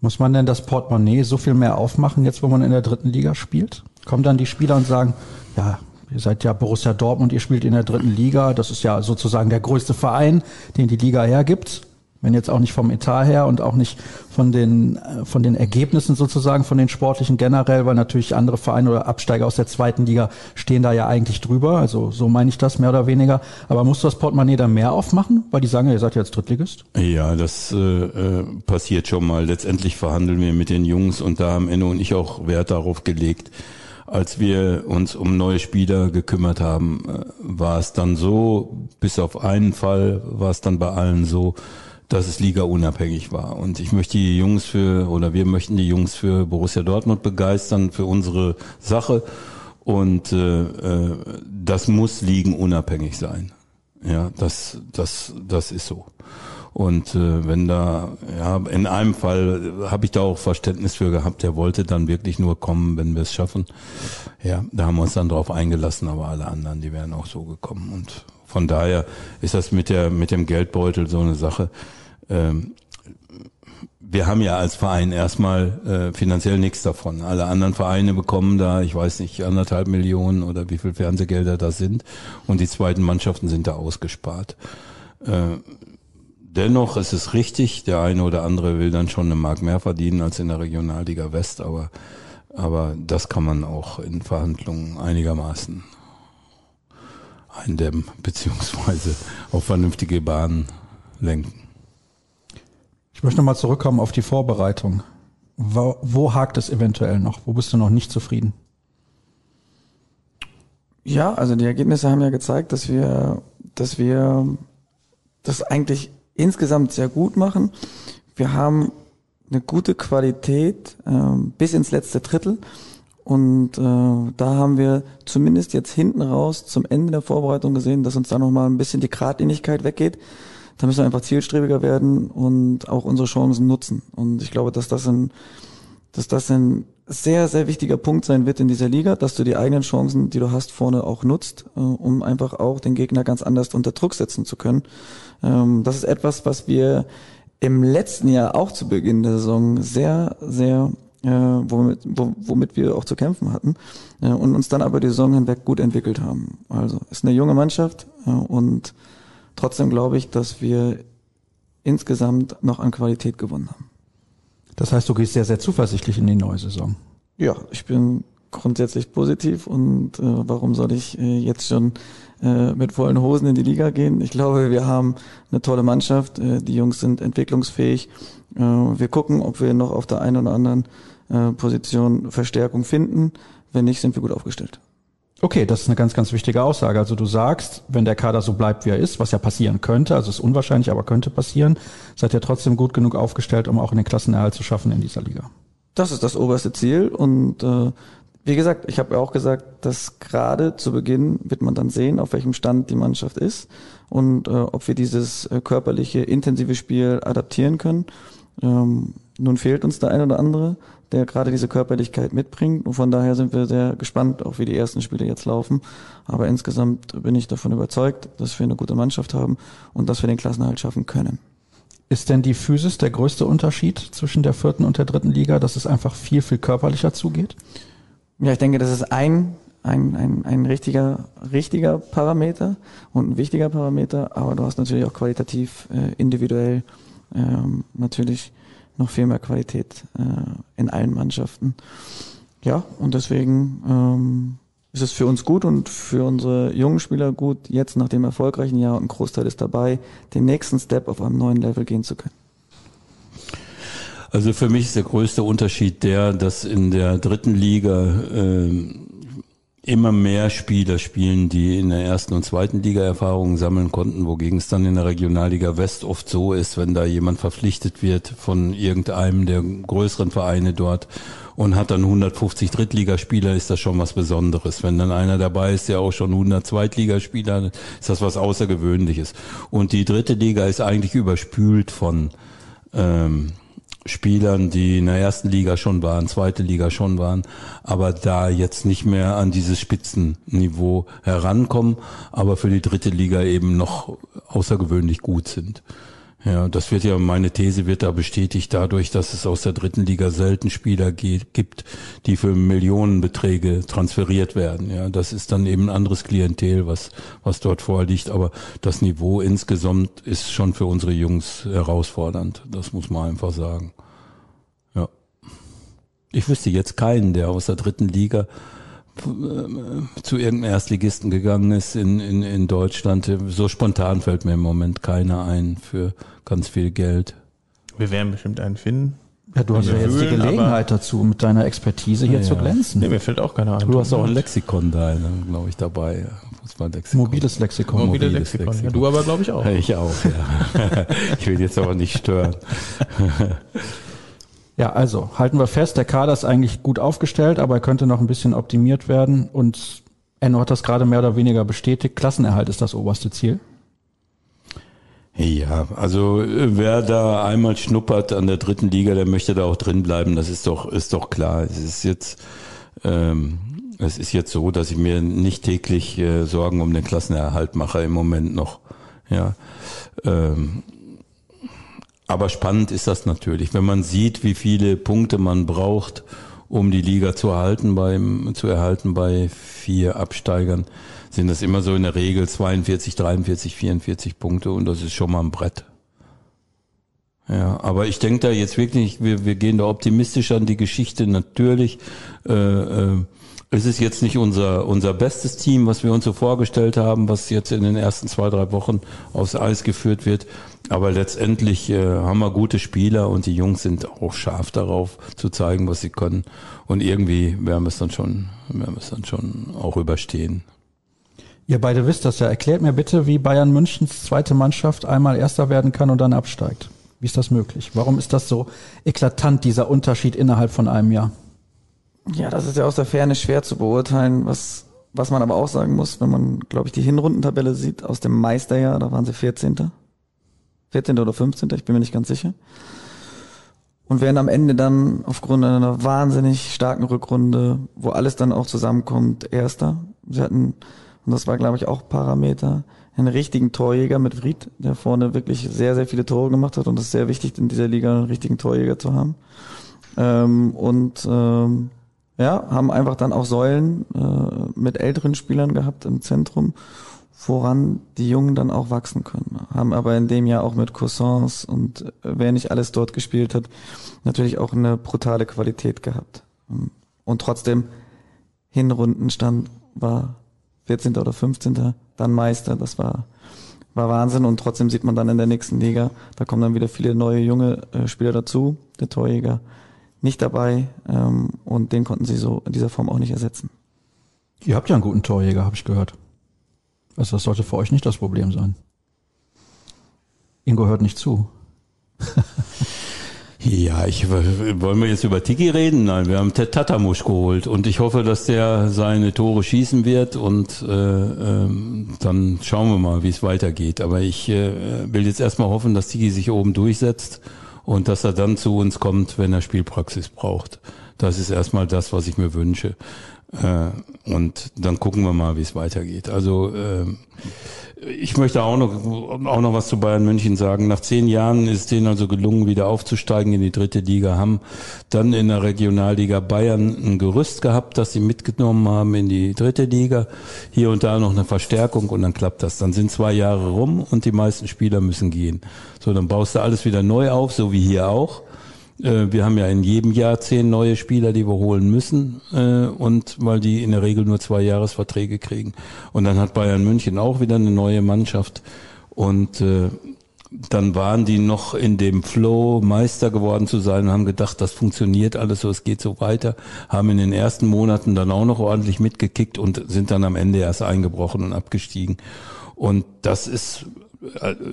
Muss man denn das Portemonnaie so viel mehr aufmachen, jetzt wo man in der dritten Liga spielt? Kommen dann die Spieler und sagen, ja, ihr seid ja Borussia Dortmund, ihr spielt in der dritten Liga, das ist ja sozusagen der größte Verein, den die Liga hergibt. Wenn jetzt auch nicht vom Etat her und auch nicht von den, äh, von den Ergebnissen sozusagen, von den sportlichen generell, weil natürlich andere Vereine oder Absteiger aus der zweiten Liga stehen da ja eigentlich drüber. Also so meine ich das mehr oder weniger. Aber musst du das Portemonnaie dann mehr aufmachen? Weil die sagen, ihr seid ja jetzt Drittligist. Ja, das äh, äh, passiert schon mal. Letztendlich verhandeln wir mit den Jungs und da haben Enno und ich auch Wert darauf gelegt. Als wir uns um neue Spieler gekümmert haben, äh, war es dann so, bis auf einen Fall war es dann bei allen so, dass es Liga unabhängig war. Und ich möchte die Jungs für, oder wir möchten die Jungs für Borussia Dortmund begeistern, für unsere Sache. Und äh, äh, das muss liegen unabhängig sein. Ja, das, das, das ist so. Und äh, wenn da, ja, in einem Fall habe ich da auch Verständnis für gehabt, der wollte dann wirklich nur kommen, wenn wir es schaffen. Ja, da haben wir uns dann drauf eingelassen, aber alle anderen, die wären auch so gekommen. Und von daher ist das mit der, mit dem Geldbeutel so eine Sache ähm, wir haben ja als Verein erstmal äh, finanziell nichts davon. Alle anderen Vereine bekommen da, ich weiß nicht, anderthalb Millionen oder wie viel Fernsehgelder das sind. Und die zweiten Mannschaften sind da ausgespart. Äh, dennoch ist es richtig, der eine oder andere will dann schon eine Mark mehr verdienen als in der Regionalliga West, aber, aber das kann man auch in Verhandlungen einigermaßen eindämmen, beziehungsweise auf vernünftige Bahnen lenken. Ich möchte nochmal zurückkommen auf die Vorbereitung. Wo, wo hakt es eventuell noch? Wo bist du noch nicht zufrieden? Ja, also die Ergebnisse haben ja gezeigt, dass wir, dass wir das eigentlich insgesamt sehr gut machen. Wir haben eine gute Qualität äh, bis ins letzte Drittel. Und äh, da haben wir zumindest jetzt hinten raus zum Ende der Vorbereitung gesehen, dass uns da nochmal ein bisschen die Gradlinigkeit weggeht. Da müssen wir einfach zielstrebiger werden und auch unsere Chancen nutzen. Und ich glaube, dass das ein, dass das ein sehr, sehr wichtiger Punkt sein wird in dieser Liga, dass du die eigenen Chancen, die du hast, vorne auch nutzt, äh, um einfach auch den Gegner ganz anders unter Druck setzen zu können. Ähm, das ist etwas, was wir im letzten Jahr auch zu Beginn der Saison sehr, sehr äh, womit, womit wir auch zu kämpfen hatten äh, und uns dann aber die Saison hinweg gut entwickelt haben. Also ist eine junge Mannschaft äh, und Trotzdem glaube ich, dass wir insgesamt noch an Qualität gewonnen haben. Das heißt, du gehst sehr, sehr zuversichtlich in die neue Saison. Ja, ich bin grundsätzlich positiv und äh, warum soll ich äh, jetzt schon äh, mit vollen Hosen in die Liga gehen? Ich glaube, wir haben eine tolle Mannschaft, äh, die Jungs sind entwicklungsfähig. Äh, wir gucken, ob wir noch auf der einen oder anderen äh, Position Verstärkung finden. Wenn nicht, sind wir gut aufgestellt. Okay, das ist eine ganz, ganz wichtige Aussage. Also du sagst, wenn der Kader so bleibt, wie er ist, was ja passieren könnte, also ist unwahrscheinlich, aber könnte passieren, seid ihr trotzdem gut genug aufgestellt, um auch in den Klassenerhalt zu schaffen in dieser Liga. Das ist das oberste Ziel und äh, wie gesagt, ich habe ja auch gesagt, dass gerade zu Beginn wird man dann sehen, auf welchem Stand die Mannschaft ist und äh, ob wir dieses äh, körperliche, intensive Spiel adaptieren können. Ähm, nun fehlt uns der ein oder andere der gerade diese Körperlichkeit mitbringt. Und von daher sind wir sehr gespannt, auch wie die ersten Spiele jetzt laufen. Aber insgesamt bin ich davon überzeugt, dass wir eine gute Mannschaft haben und dass wir den Klassenhalt schaffen können. Ist denn die Physis der größte Unterschied zwischen der vierten und der dritten Liga, dass es einfach viel, viel körperlicher zugeht? Ja, ich denke, das ist ein, ein, ein, ein richtiger, richtiger Parameter und ein wichtiger Parameter, aber du hast natürlich auch qualitativ, äh, individuell ähm, natürlich noch viel mehr Qualität äh, in allen Mannschaften. Ja, und deswegen ähm, ist es für uns gut und für unsere jungen Spieler gut, jetzt nach dem erfolgreichen Jahr und ein Großteil ist dabei, den nächsten Step auf einem neuen Level gehen zu können. Also für mich ist der größte Unterschied der, dass in der dritten Liga äh, immer mehr Spieler spielen, die in der ersten und zweiten Liga Erfahrungen sammeln konnten, wogegen es dann in der Regionalliga West oft so ist, wenn da jemand verpflichtet wird von irgendeinem der größeren Vereine dort und hat dann 150 Drittligaspieler, ist das schon was Besonderes. Wenn dann einer dabei ist, der auch schon 100 Zweitligaspieler, ist das was Außergewöhnliches. Und die dritte Liga ist eigentlich überspült von ähm, Spielern, die in der ersten Liga schon waren, zweite Liga schon waren, aber da jetzt nicht mehr an dieses Spitzenniveau herankommen, aber für die dritte Liga eben noch außergewöhnlich gut sind. Ja, das wird ja, meine These wird da bestätigt dadurch, dass es aus der dritten Liga selten Spieler gibt, die für Millionenbeträge transferiert werden. Ja, das ist dann eben ein anderes Klientel, was, was dort vorliegt. Aber das Niveau insgesamt ist schon für unsere Jungs herausfordernd. Das muss man einfach sagen. Ja. Ich wüsste jetzt keinen, der aus der dritten Liga zu irgendeinem Erstligisten gegangen ist in, in, in Deutschland. So spontan fällt mir im Moment keiner ein für ganz viel Geld. Wir werden bestimmt einen finden. Ja, du hast ja jetzt die Gelegenheit dazu, mit deiner Expertise hier Ja, zu ja. glänzen. Nee, mir fällt auch keiner ein. Du hast auch ein Lexikon da, glaube ich, dabei. Fußballlexikon. Mobiles Lexikon. Mobile mobiles Lexikon. Ja, Lexikon. du aber, glaube ich, auch. Ich auch, ja. ich will jetzt aber nicht stören. Ja, also halten wir fest, der Kader ist eigentlich gut aufgestellt, aber er könnte noch ein bisschen optimiert werden. Und Enno hat das gerade mehr oder weniger bestätigt. Klassenerhalt ist das oberste Ziel. Ja, also wer da einmal schnuppert an der dritten Liga, der möchte da auch drin bleiben. Das ist doch ist doch klar. Es ist jetzt ähm, es ist jetzt so, dass ich mir nicht täglich äh, Sorgen um den Klassenerhalt mache im Moment noch. Ja, ähm, aber spannend ist das natürlich, wenn man sieht, wie viele Punkte man braucht, um die Liga zu erhalten beim zu erhalten bei vier Absteigern sind das immer so in der Regel 42, 43, 44 Punkte und das ist schon mal ein Brett. Ja, aber ich denke da jetzt wirklich, wir, wir gehen da optimistisch an die Geschichte. Natürlich, äh, äh, es ist jetzt nicht unser, unser bestes Team, was wir uns so vorgestellt haben, was jetzt in den ersten zwei, drei Wochen aufs Eis geführt wird. Aber letztendlich äh, haben wir gute Spieler und die Jungs sind auch scharf darauf zu zeigen, was sie können. Und irgendwie werden wir es dann schon, werden wir es dann schon auch überstehen. Ihr beide wisst das ja. Erklärt mir bitte, wie Bayern Münchens zweite Mannschaft einmal Erster werden kann und dann absteigt. Wie ist das möglich? Warum ist das so eklatant, dieser Unterschied innerhalb von einem Jahr? Ja, das ist ja aus der Ferne schwer zu beurteilen, was, was man aber auch sagen muss, wenn man, glaube ich, die Hinrundentabelle sieht aus dem Meisterjahr, da waren sie 14. 14. oder 15. Ich bin mir nicht ganz sicher. Und werden am Ende dann aufgrund einer wahnsinnig starken Rückrunde, wo alles dann auch zusammenkommt, Erster. Sie hatten, und das war, glaube ich, auch Parameter, einen richtigen Torjäger mit Fried, der vorne wirklich sehr, sehr viele Tore gemacht hat. Und es ist sehr wichtig, in dieser Liga einen richtigen Torjäger zu haben. Ähm, und ähm, ja, haben einfach dann auch Säulen äh, mit älteren Spielern gehabt im Zentrum, woran die Jungen dann auch wachsen können. Haben aber in dem Jahr auch mit Cousins und äh, wer nicht alles dort gespielt hat, natürlich auch eine brutale Qualität gehabt. Und trotzdem, Hinrundenstand war 14. oder 15. dann Meister, das war war Wahnsinn und trotzdem sieht man dann in der nächsten Liga, da kommen dann wieder viele neue junge äh, Spieler dazu, der Torjäger nicht dabei ähm, und den konnten sie so in dieser Form auch nicht ersetzen. Ihr habt ja einen guten Torjäger, habe ich gehört. Also das sollte für euch nicht das Problem sein. Ingo hört nicht zu. Ja, ich wollen wir jetzt über Tiki reden? Nein, wir haben Ted Tatamusch geholt und ich hoffe, dass der seine Tore schießen wird und äh, ähm, dann schauen wir mal, wie es weitergeht. Aber ich äh, will jetzt erstmal hoffen, dass Tiki sich oben durchsetzt und dass er dann zu uns kommt, wenn er Spielpraxis braucht. Das ist erstmal das, was ich mir wünsche. Äh, und dann gucken wir mal, wie es weitergeht. Also äh, ich möchte auch noch, auch noch was zu Bayern München sagen. Nach zehn Jahren ist denen also gelungen, wieder aufzusteigen in die dritte Liga, haben dann in der Regionalliga Bayern ein Gerüst gehabt, das sie mitgenommen haben in die dritte Liga. Hier und da noch eine Verstärkung und dann klappt das. Dann sind zwei Jahre rum und die meisten Spieler müssen gehen. So, dann baust du alles wieder neu auf, so wie hier auch. Äh, Wir haben ja in jedem Jahr zehn neue Spieler, die wir holen müssen, äh, und weil die in der Regel nur zwei Jahresverträge kriegen. Und dann hat Bayern München auch wieder eine neue Mannschaft. Und äh, dann waren die noch in dem Flow, Meister geworden zu sein und haben gedacht, das funktioniert alles so, es geht so weiter, haben in den ersten Monaten dann auch noch ordentlich mitgekickt und sind dann am Ende erst eingebrochen und abgestiegen. Und das ist,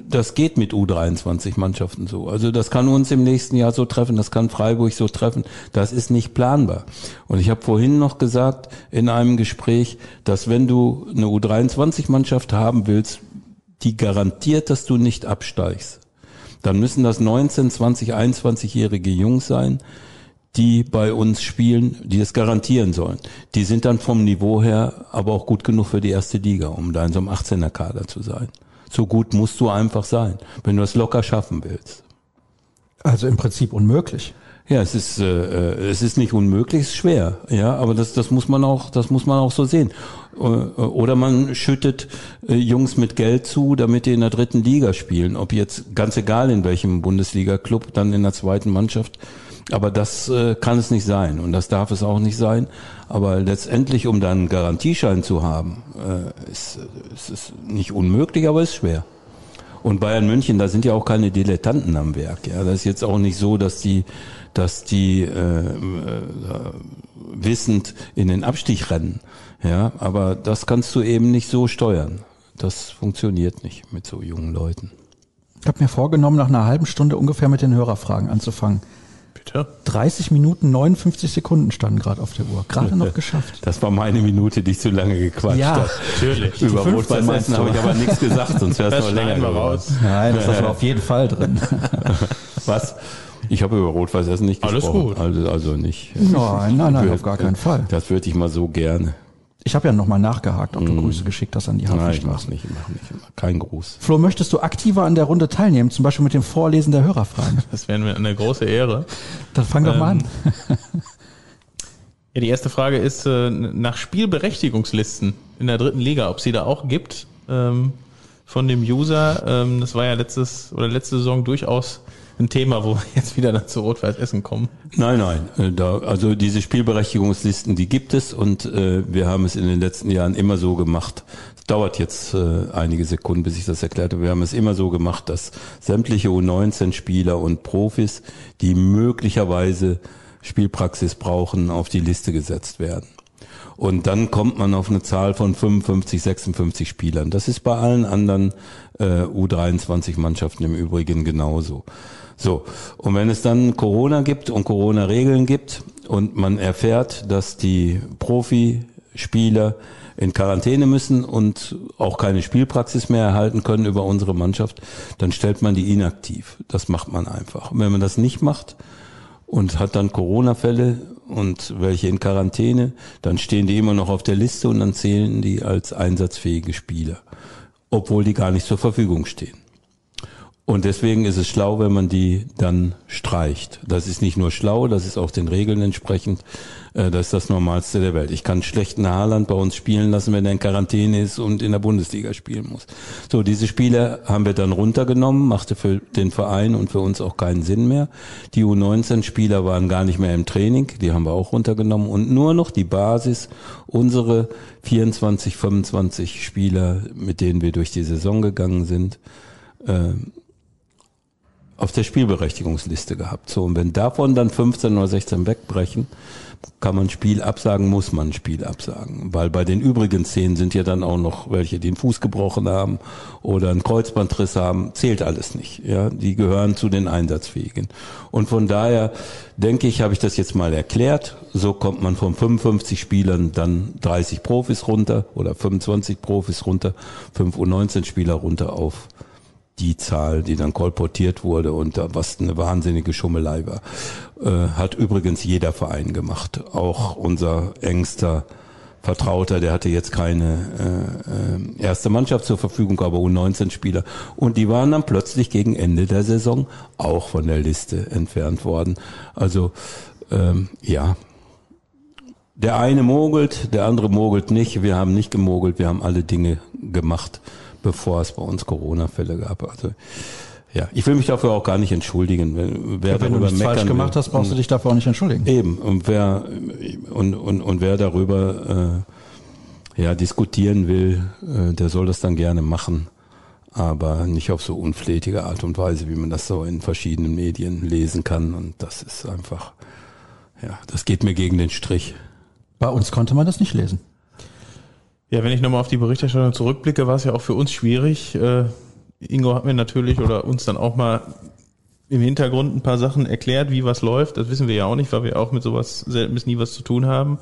das geht mit U23-Mannschaften so. Also das kann uns im nächsten Jahr so treffen, das kann Freiburg so treffen. Das ist nicht planbar. Und ich habe vorhin noch gesagt in einem Gespräch, dass wenn du eine U23-Mannschaft haben willst, die garantiert, dass du nicht absteigst. Dann müssen das 19, 20, 21-jährige Jungs sein, die bei uns spielen, die es garantieren sollen. Die sind dann vom Niveau her aber auch gut genug für die erste Liga, um da in so einem 18er Kader zu sein. So gut musst du einfach sein, wenn du es locker schaffen willst. Also im Prinzip unmöglich. Ja, es ist äh, äh, es ist nicht unmöglich, es ist schwer, ja, aber das das muss man auch das muss man auch so sehen. Äh, oder man schüttet äh, Jungs mit Geld zu, damit die in der dritten Liga spielen, ob jetzt ganz egal in welchem Bundesliga-Club, dann in der zweiten Mannschaft. Aber das äh, kann es nicht sein und das darf es auch nicht sein. Aber letztendlich, um dann einen Garantieschein zu haben, äh, ist, ist es nicht unmöglich, aber ist schwer. Und Bayern München, da sind ja auch keine Dilettanten am Werk. Ja, das ist jetzt auch nicht so, dass die dass die äh, äh, wissend in den Abstieg rennen. Ja, aber das kannst du eben nicht so steuern. Das funktioniert nicht mit so jungen Leuten. Ich habe mir vorgenommen, nach einer halben Stunde ungefähr mit den Hörerfragen anzufangen. Bitte? 30 Minuten 59 Sekunden standen gerade auf der Uhr. Gerade noch geschafft. Das war meine Minute, die ich zu lange gequatscht Ja, habe. Natürlich. Über 15 Rot-Weiß meinst Essen du? habe ich aber nichts gesagt, sonst wäre es noch länger geworden. raus. Nein, das war auf jeden Fall drin. Was? Ich habe über Rot-Weiß Essen nicht Alles gesprochen. gut. Also, also nicht. Nein, nein, nein, auf gar keinen Fall. Das würde ich mal so gerne. Ich habe ja nochmal nachgehakt, ob du Grüße geschickt hast an die Nein, ich Hafenstraße. mach's nicht, mach nicht. Kein Gruß. Flo, möchtest du aktiver an der Runde teilnehmen, zum Beispiel mit dem Vorlesen der Hörerfragen? Das wäre mir eine große Ehre. Dann fang doch mal an. Ja, die erste Frage ist äh, nach Spielberechtigungslisten in der dritten Liga, ob sie da auch gibt ähm, von dem User. Ähm, das war ja letztes oder letzte Saison durchaus ein Thema, wo wir jetzt wieder dann zu Rot-Weiß Essen kommen. Nein, nein. äh, Da, also diese Spielberechtigungslisten, die gibt es und äh, wir haben es in den letzten Jahren immer so gemacht. Es dauert jetzt äh, einige Sekunden, bis ich das erklärte. Wir haben es immer so gemacht, dass sämtliche U19-Spieler und Profis, die möglicherweise Spielpraxis brauchen, auf die Liste gesetzt werden. Und dann kommt man auf eine Zahl von 55, 56 Spielern. Das ist bei allen anderen äh, U23-Mannschaften im Übrigen genauso. So, und wenn es dann Corona gibt und Corona-Regeln gibt und man erfährt, dass die Profispieler in Quarantäne müssen und auch keine Spielpraxis mehr erhalten können über unsere Mannschaft, dann stellt man die inaktiv. Das macht man einfach. Und wenn man das nicht macht, und hat dann Corona-Fälle und welche in Quarantäne, dann stehen die immer noch auf der Liste und dann zählen die als einsatzfähige Spieler, obwohl die gar nicht zur Verfügung stehen. Und deswegen ist es schlau, wenn man die dann streicht. Das ist nicht nur schlau, das ist auch den Regeln entsprechend. Äh, Das ist das Normalste der Welt. Ich kann schlechten Haaland bei uns spielen lassen, wenn er in Quarantäne ist und in der Bundesliga spielen muss. So, diese Spieler haben wir dann runtergenommen, machte für den Verein und für uns auch keinen Sinn mehr. Die U19-Spieler waren gar nicht mehr im Training, die haben wir auch runtergenommen und nur noch die Basis, unsere 24, 25 Spieler, mit denen wir durch die Saison gegangen sind, äh, auf der Spielberechtigungsliste gehabt. So, und wenn davon dann 15 oder 16 wegbrechen, kann man Spiel absagen, muss man Spiel absagen. Weil bei den übrigen zehn sind ja dann auch noch welche, die einen Fuß gebrochen haben oder einen Kreuzbandriss haben. Zählt alles nicht. Ja, die gehören zu den Einsatzfähigen. Und von daher denke ich, habe ich das jetzt mal erklärt. So kommt man von 55 Spielern dann 30 Profis runter oder 25 Profis runter, 5 U19 Spieler runter auf die Zahl, die dann kolportiert wurde und was eine wahnsinnige Schummelei war, äh, hat übrigens jeder Verein gemacht. Auch unser engster Vertrauter, der hatte jetzt keine äh, äh, erste Mannschaft zur Verfügung, aber U19-Spieler. Und die waren dann plötzlich gegen Ende der Saison auch von der Liste entfernt worden. Also ähm, ja, der eine mogelt, der andere mogelt nicht. Wir haben nicht gemogelt, wir haben alle Dinge gemacht, bevor es bei uns Corona-Fälle gab. Also ja, ich will mich dafür auch gar nicht entschuldigen. Wenn, wer Ja, wenn du nichts falsch gemacht hast, brauchst du dich dafür auch nicht entschuldigen. Eben, und wer und, und, und wer darüber äh, ja diskutieren will, äh, der soll das dann gerne machen. aber nicht auf so unflätige Art und Weise, wie man das so in verschiedenen Medien lesen kann. Und das ist einfach, ja, das geht mir gegen den Strich. Bei uns konnte man das nicht lesen. Ja, wenn ich nochmal auf die Berichterstattung zurückblicke, war es ja auch für uns schwierig. Äh, Ingo hat mir natürlich oder uns dann auch mal im Hintergrund ein paar Sachen erklärt, wie was läuft. Das wissen wir ja auch nicht, weil wir auch mit sowas selten bis nie was zu tun haben.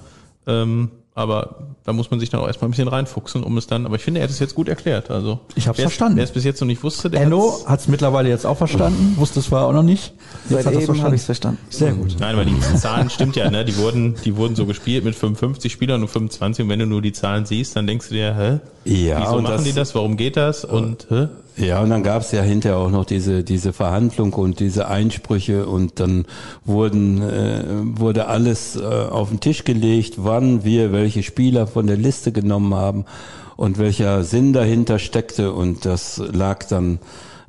Ähm, aber da muss man sich dann auch erstmal ein bisschen reinfuchsen, um es dann, aber ich finde, er hat es jetzt gut erklärt. Also Ich es- verstanden. Wer es bis jetzt noch nicht wusste, der Enno hat's- hat es mittlerweile jetzt auch verstanden, wusste es vorher auch noch nicht. Jetzt Seit eben habe ich es verstanden. Sehr gut. Nein, weil die Zahlen stimmt ja, ne? Die wurden, die wurden so gespielt mit 55 Spielern und 25 und wenn du nur die Zahlen siehst, dann denkst du dir, hä? Ja, Wieso machen das- die das? Warum geht das? Und hä? Ja, und dann gab es ja hinterher auch noch diese diese Verhandlung und diese Einsprüche und dann wurden äh, wurde alles äh, auf den Tisch gelegt, wann wir welche Spieler von der Liste genommen haben und welcher Sinn dahinter steckte und das lag dann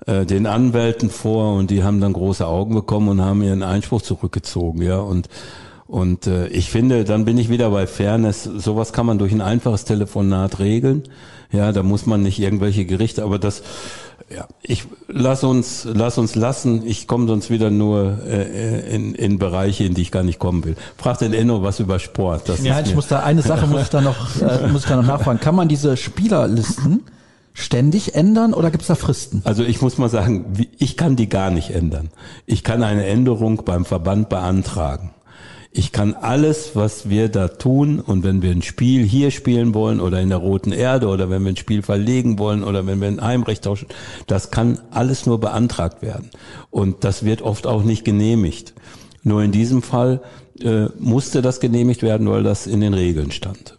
äh, den Anwälten vor und die haben dann große Augen bekommen und haben ihren Einspruch zurückgezogen, ja und und äh, ich finde, dann bin ich wieder bei Fairness. Sowas kann man durch ein einfaches Telefonat regeln. Ja, da muss man nicht irgendwelche Gerichte, aber das, ja, ich lass uns, lass uns lassen. Ich komme sonst wieder nur äh, in, in Bereiche, in die ich gar nicht kommen will. Frag den Enno was über Sport. Das Ja, ich muss da eine Sache muss ich da noch äh, muss ich da noch nachfragen. Kann man diese Spielerlisten ständig ändern oder gibt's da Fristen? Also ich muss mal sagen, ich kann die gar nicht ändern. Ich kann eine Änderung beim Verband beantragen. Ich kann alles, was wir da tun und wenn wir ein Spiel hier spielen wollen oder in der Roten Erde oder wenn wir ein Spiel verlegen wollen oder wenn wir ein Heimrecht tauschen, das kann alles nur beantragt werden. Und das wird oft auch nicht genehmigt. Nur in diesem Fall äh, musste das genehmigt werden, weil das in den Regeln stand.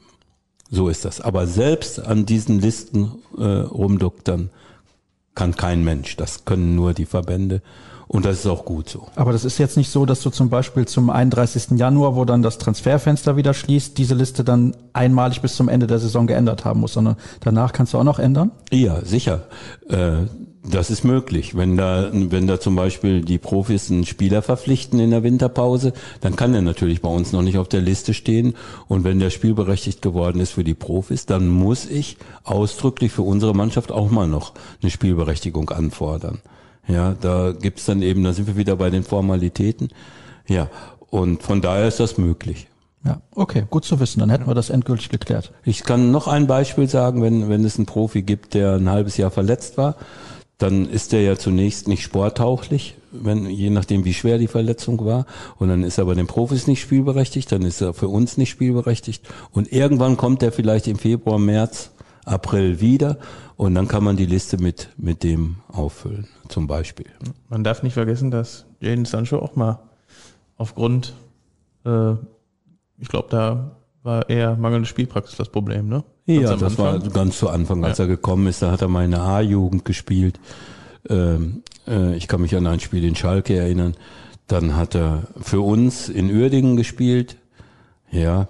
So ist das. Aber selbst an diesen Listen äh, rumdoktern kann kein Mensch. Das können nur die Verbände. Und das ist auch gut so. Aber das ist jetzt nicht so, dass du zum Beispiel zum 31. Januar, wo dann das Transferfenster wieder schließt, diese Liste dann einmalig bis zum Ende der Saison geändert haben musst, sondern danach kannst du auch noch ändern? Ja, sicher. Äh, das ist möglich. Wenn da, wenn da zum Beispiel die Profis einen Spieler verpflichten in der Winterpause, dann kann er natürlich bei uns noch nicht auf der Liste stehen. Und wenn der spielberechtigt geworden ist für die Profis, dann muss ich ausdrücklich für unsere Mannschaft auch mal noch eine Spielberechtigung anfordern. Ja, da gibt's dann eben, da sind wir wieder bei den Formalitäten. Ja, und von daher ist das möglich. Ja, okay, gut zu wissen. Dann hätten wir das endgültig geklärt. Ich kann noch ein Beispiel sagen, wenn, wenn es einen Profi gibt, der ein halbes Jahr verletzt war, dann ist der ja zunächst nicht sporttauglich, wenn, je nachdem wie schwer die Verletzung war. Und dann ist er bei den Profis nicht spielberechtigt, dann ist er für uns nicht spielberechtigt. Und irgendwann kommt er vielleicht im Februar, März, April wieder und dann kann man die Liste mit, mit dem auffüllen, zum Beispiel. Man darf nicht vergessen, dass Jaden Sancho auch mal aufgrund, äh, ich glaube, da war eher mangelnde Spielpraxis das Problem, ne? Ganz Ja, das war ganz zu Anfang, als Ja. er gekommen ist. Da hat er mal in der A-Jugend gespielt. Ähm, äh, ich kann mich an ein Spiel in Schalke erinnern. Dann hat er für uns in Uerdingen gespielt. Ja,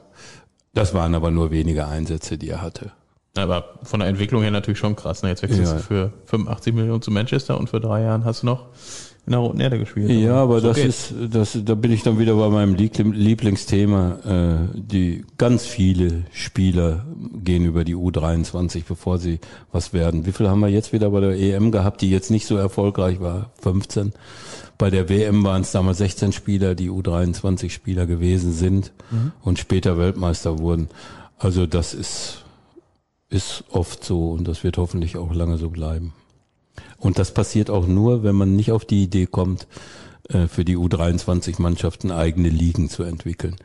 das waren aber nur wenige Einsätze, die er hatte. Aber von der Entwicklung her natürlich schon krass. Ne? Jetzt wechselst Ja. du für 85 Millionen zu Manchester und für drei Jahren hast du noch in der Roten Erde gespielt. Ja, aber so das geht's. ist, das, da bin ich dann wieder bei meinem Liebl- Lieblingsthema. Äh, die ganz viele Spieler gehen über die U23, bevor sie was werden. Wie viel haben wir jetzt wieder bei der EM gehabt, die jetzt nicht so erfolgreich war? 15. Bei der WM waren es damals 16 Spieler, die U23 Spieler gewesen sind und später Weltmeister wurden. Also das ist, ist oft so und das wird hoffentlich auch lange so bleiben. Und das passiert auch nur, wenn man nicht auf die Idee kommt, äh, für die U23-Mannschaften eigene Ligen zu entwickeln.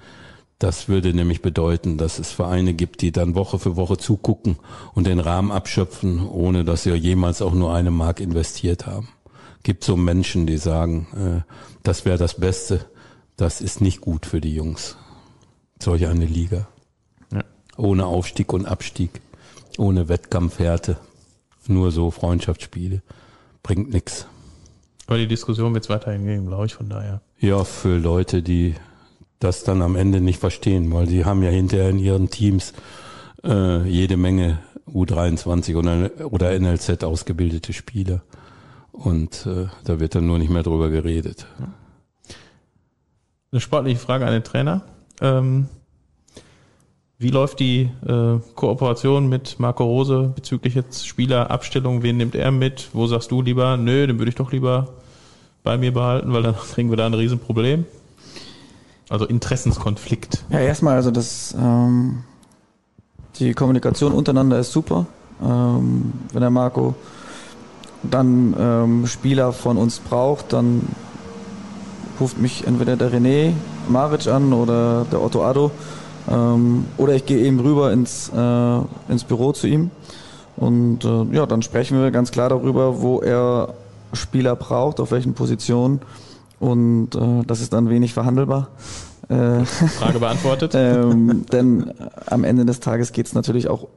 Das würde nämlich bedeuten, dass es Vereine gibt, die dann Woche für Woche zugucken und den Rahmen abschöpfen, ohne dass sie jemals auch nur eine Mark investiert haben. Gibt so Menschen, die sagen, äh, das wäre das Beste. Das ist nicht gut für die Jungs. Solch eine Liga. Ja. Ohne Aufstieg und Abstieg, ohne Wettkampfhärte, nur so Freundschaftsspiele. Bringt nix. Aber die Diskussion wird es weiterhin geben, glaube ich, von daher. Ja, für Leute, die das dann am Ende nicht verstehen, weil sie haben ja hinterher in ihren Teams äh, jede Menge U23 oder, oder NLZ ausgebildete Spieler. Und äh, da wird dann nur nicht mehr drüber geredet. Eine sportliche Frage an den Trainer. Ähm, Wie läuft die äh, Kooperation mit Marco Rose bezüglich jetzt Spielerabstellung? Wen nimmt er mit? Wo sagst du lieber, nö, den würde ich doch lieber bei mir behalten, weil dann kriegen wir da ein Riesenproblem? Also Interessenskonflikt. Ja, erstmal, also das, ähm, die Kommunikation untereinander ist super. Ähm, wenn der Marco dann ähm, Spieler von uns braucht, dann ruft mich entweder der René Maric an oder der Otto Addo. Ähm, oder ich gehe eben rüber ins, äh, ins Büro zu ihm. Und äh, ja, dann sprechen wir ganz klar darüber, wo er Spieler braucht, auf welchen Positionen. Und äh, das ist dann wenig verhandelbar. Äh, Frage beantwortet. ähm, denn am Ende des Tages geht es natürlich auch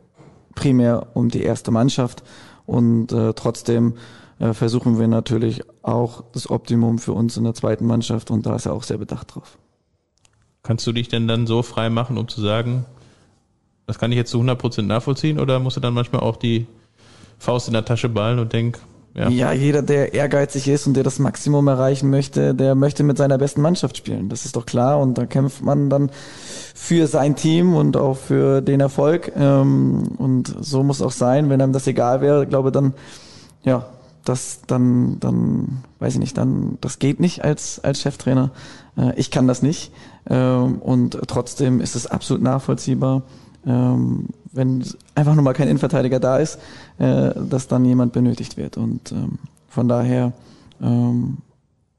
primär um die erste Mannschaft. Und äh, trotzdem äh, versuchen wir natürlich auch das Optimum für uns in der zweiten Mannschaft. Und da ist er auch sehr bedacht drauf. Kannst du dich denn dann so frei machen, um zu sagen, das kann ich jetzt zu 100% nachvollziehen oder musst du dann manchmal auch die Faust in der Tasche ballen und denk, ja. ja, jeder, der ehrgeizig ist und der das Maximum erreichen möchte, der möchte mit seiner besten Mannschaft spielen. Das ist doch klar. Und da kämpft man dann für sein Team und auch für den Erfolg. Ähm, und so muss auch sein. Wenn einem das egal wäre, glaube dann, ja, das dann, dann, weiß ich nicht, dann, das geht nicht als, als Cheftrainer. Äh, ich kann das nicht. Ähm, und trotzdem ist es absolut nachvollziehbar, ähm, wenn einfach nur mal kein Innenverteidiger da ist, äh, dass dann jemand benötigt wird. Und ähm, von daher ähm,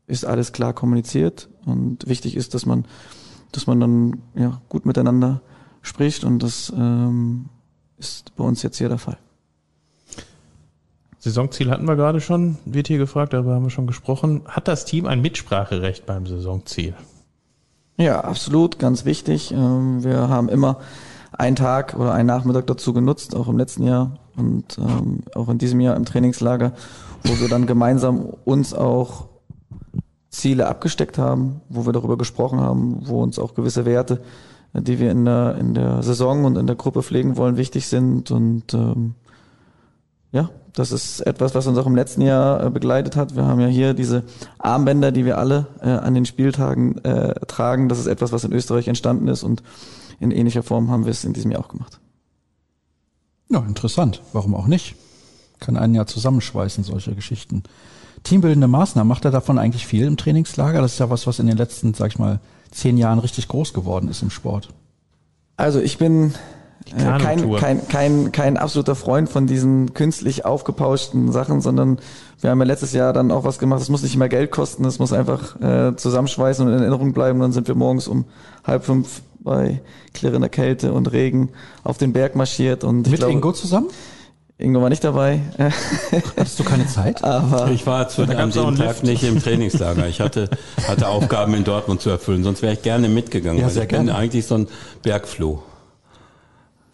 ist alles klar kommuniziert und wichtig ist, dass man, dass man dann ja, gut miteinander spricht und das ähm, ist bei uns jetzt hier der Fall. Saisonziel hatten wir gerade schon, wird hier gefragt, darüber haben wir schon gesprochen. Hat das Team ein Mitspracherecht beim Saisonziel? Ja, absolut, ganz wichtig. Ähm, wir haben immer einen Tag oder einen Nachmittag dazu genutzt, auch im letzten Jahr und ähm, auch in diesem Jahr im Trainingslager, wo wir dann gemeinsam uns auch Ziele abgesteckt haben, wo wir darüber gesprochen haben, wo uns auch gewisse Werte, die wir in der, in der Saison und in der Gruppe pflegen wollen, wichtig sind. Und ähm, ja, das ist etwas, was uns auch im letzten Jahr äh, begleitet hat. Wir haben ja hier diese Armbänder, die wir alle äh, an den Spieltagen äh, tragen. Das ist etwas, was in Österreich entstanden ist und in ähnlicher Form haben wir es in diesem Jahr auch gemacht. Ja, interessant. Warum auch nicht? Kann einen ja zusammenschweißen, solche Geschichten. Teambildende Maßnahmen, macht er davon eigentlich viel im Trainingslager? Das ist ja was, was in den letzten, sag ich mal, zehn Jahren richtig groß geworden ist im Sport. Also ich bin äh, kein, kein, kein, kein absoluter Freund von diesen künstlich aufgepauschten Sachen, sondern wir haben ja letztes Jahr dann auch was gemacht, es muss nicht immer Geld kosten, es muss einfach äh, zusammenschweißen und in Erinnerung bleiben. Dann sind wir morgens um halb fünf bei klirrender Kälte und Regen auf den Berg marschiert. Und Mit glaube, Ingo zusammen? Ingo war nicht dabei. Hattest du keine Zeit? Aber ich war zu an dem Tag nicht im Trainingslager. Ich hatte, hatte Aufgaben in Dortmund zu erfüllen, sonst wäre ich gerne mitgegangen. Ja, sehr ich gerne. bin eigentlich so ein Bergfloh.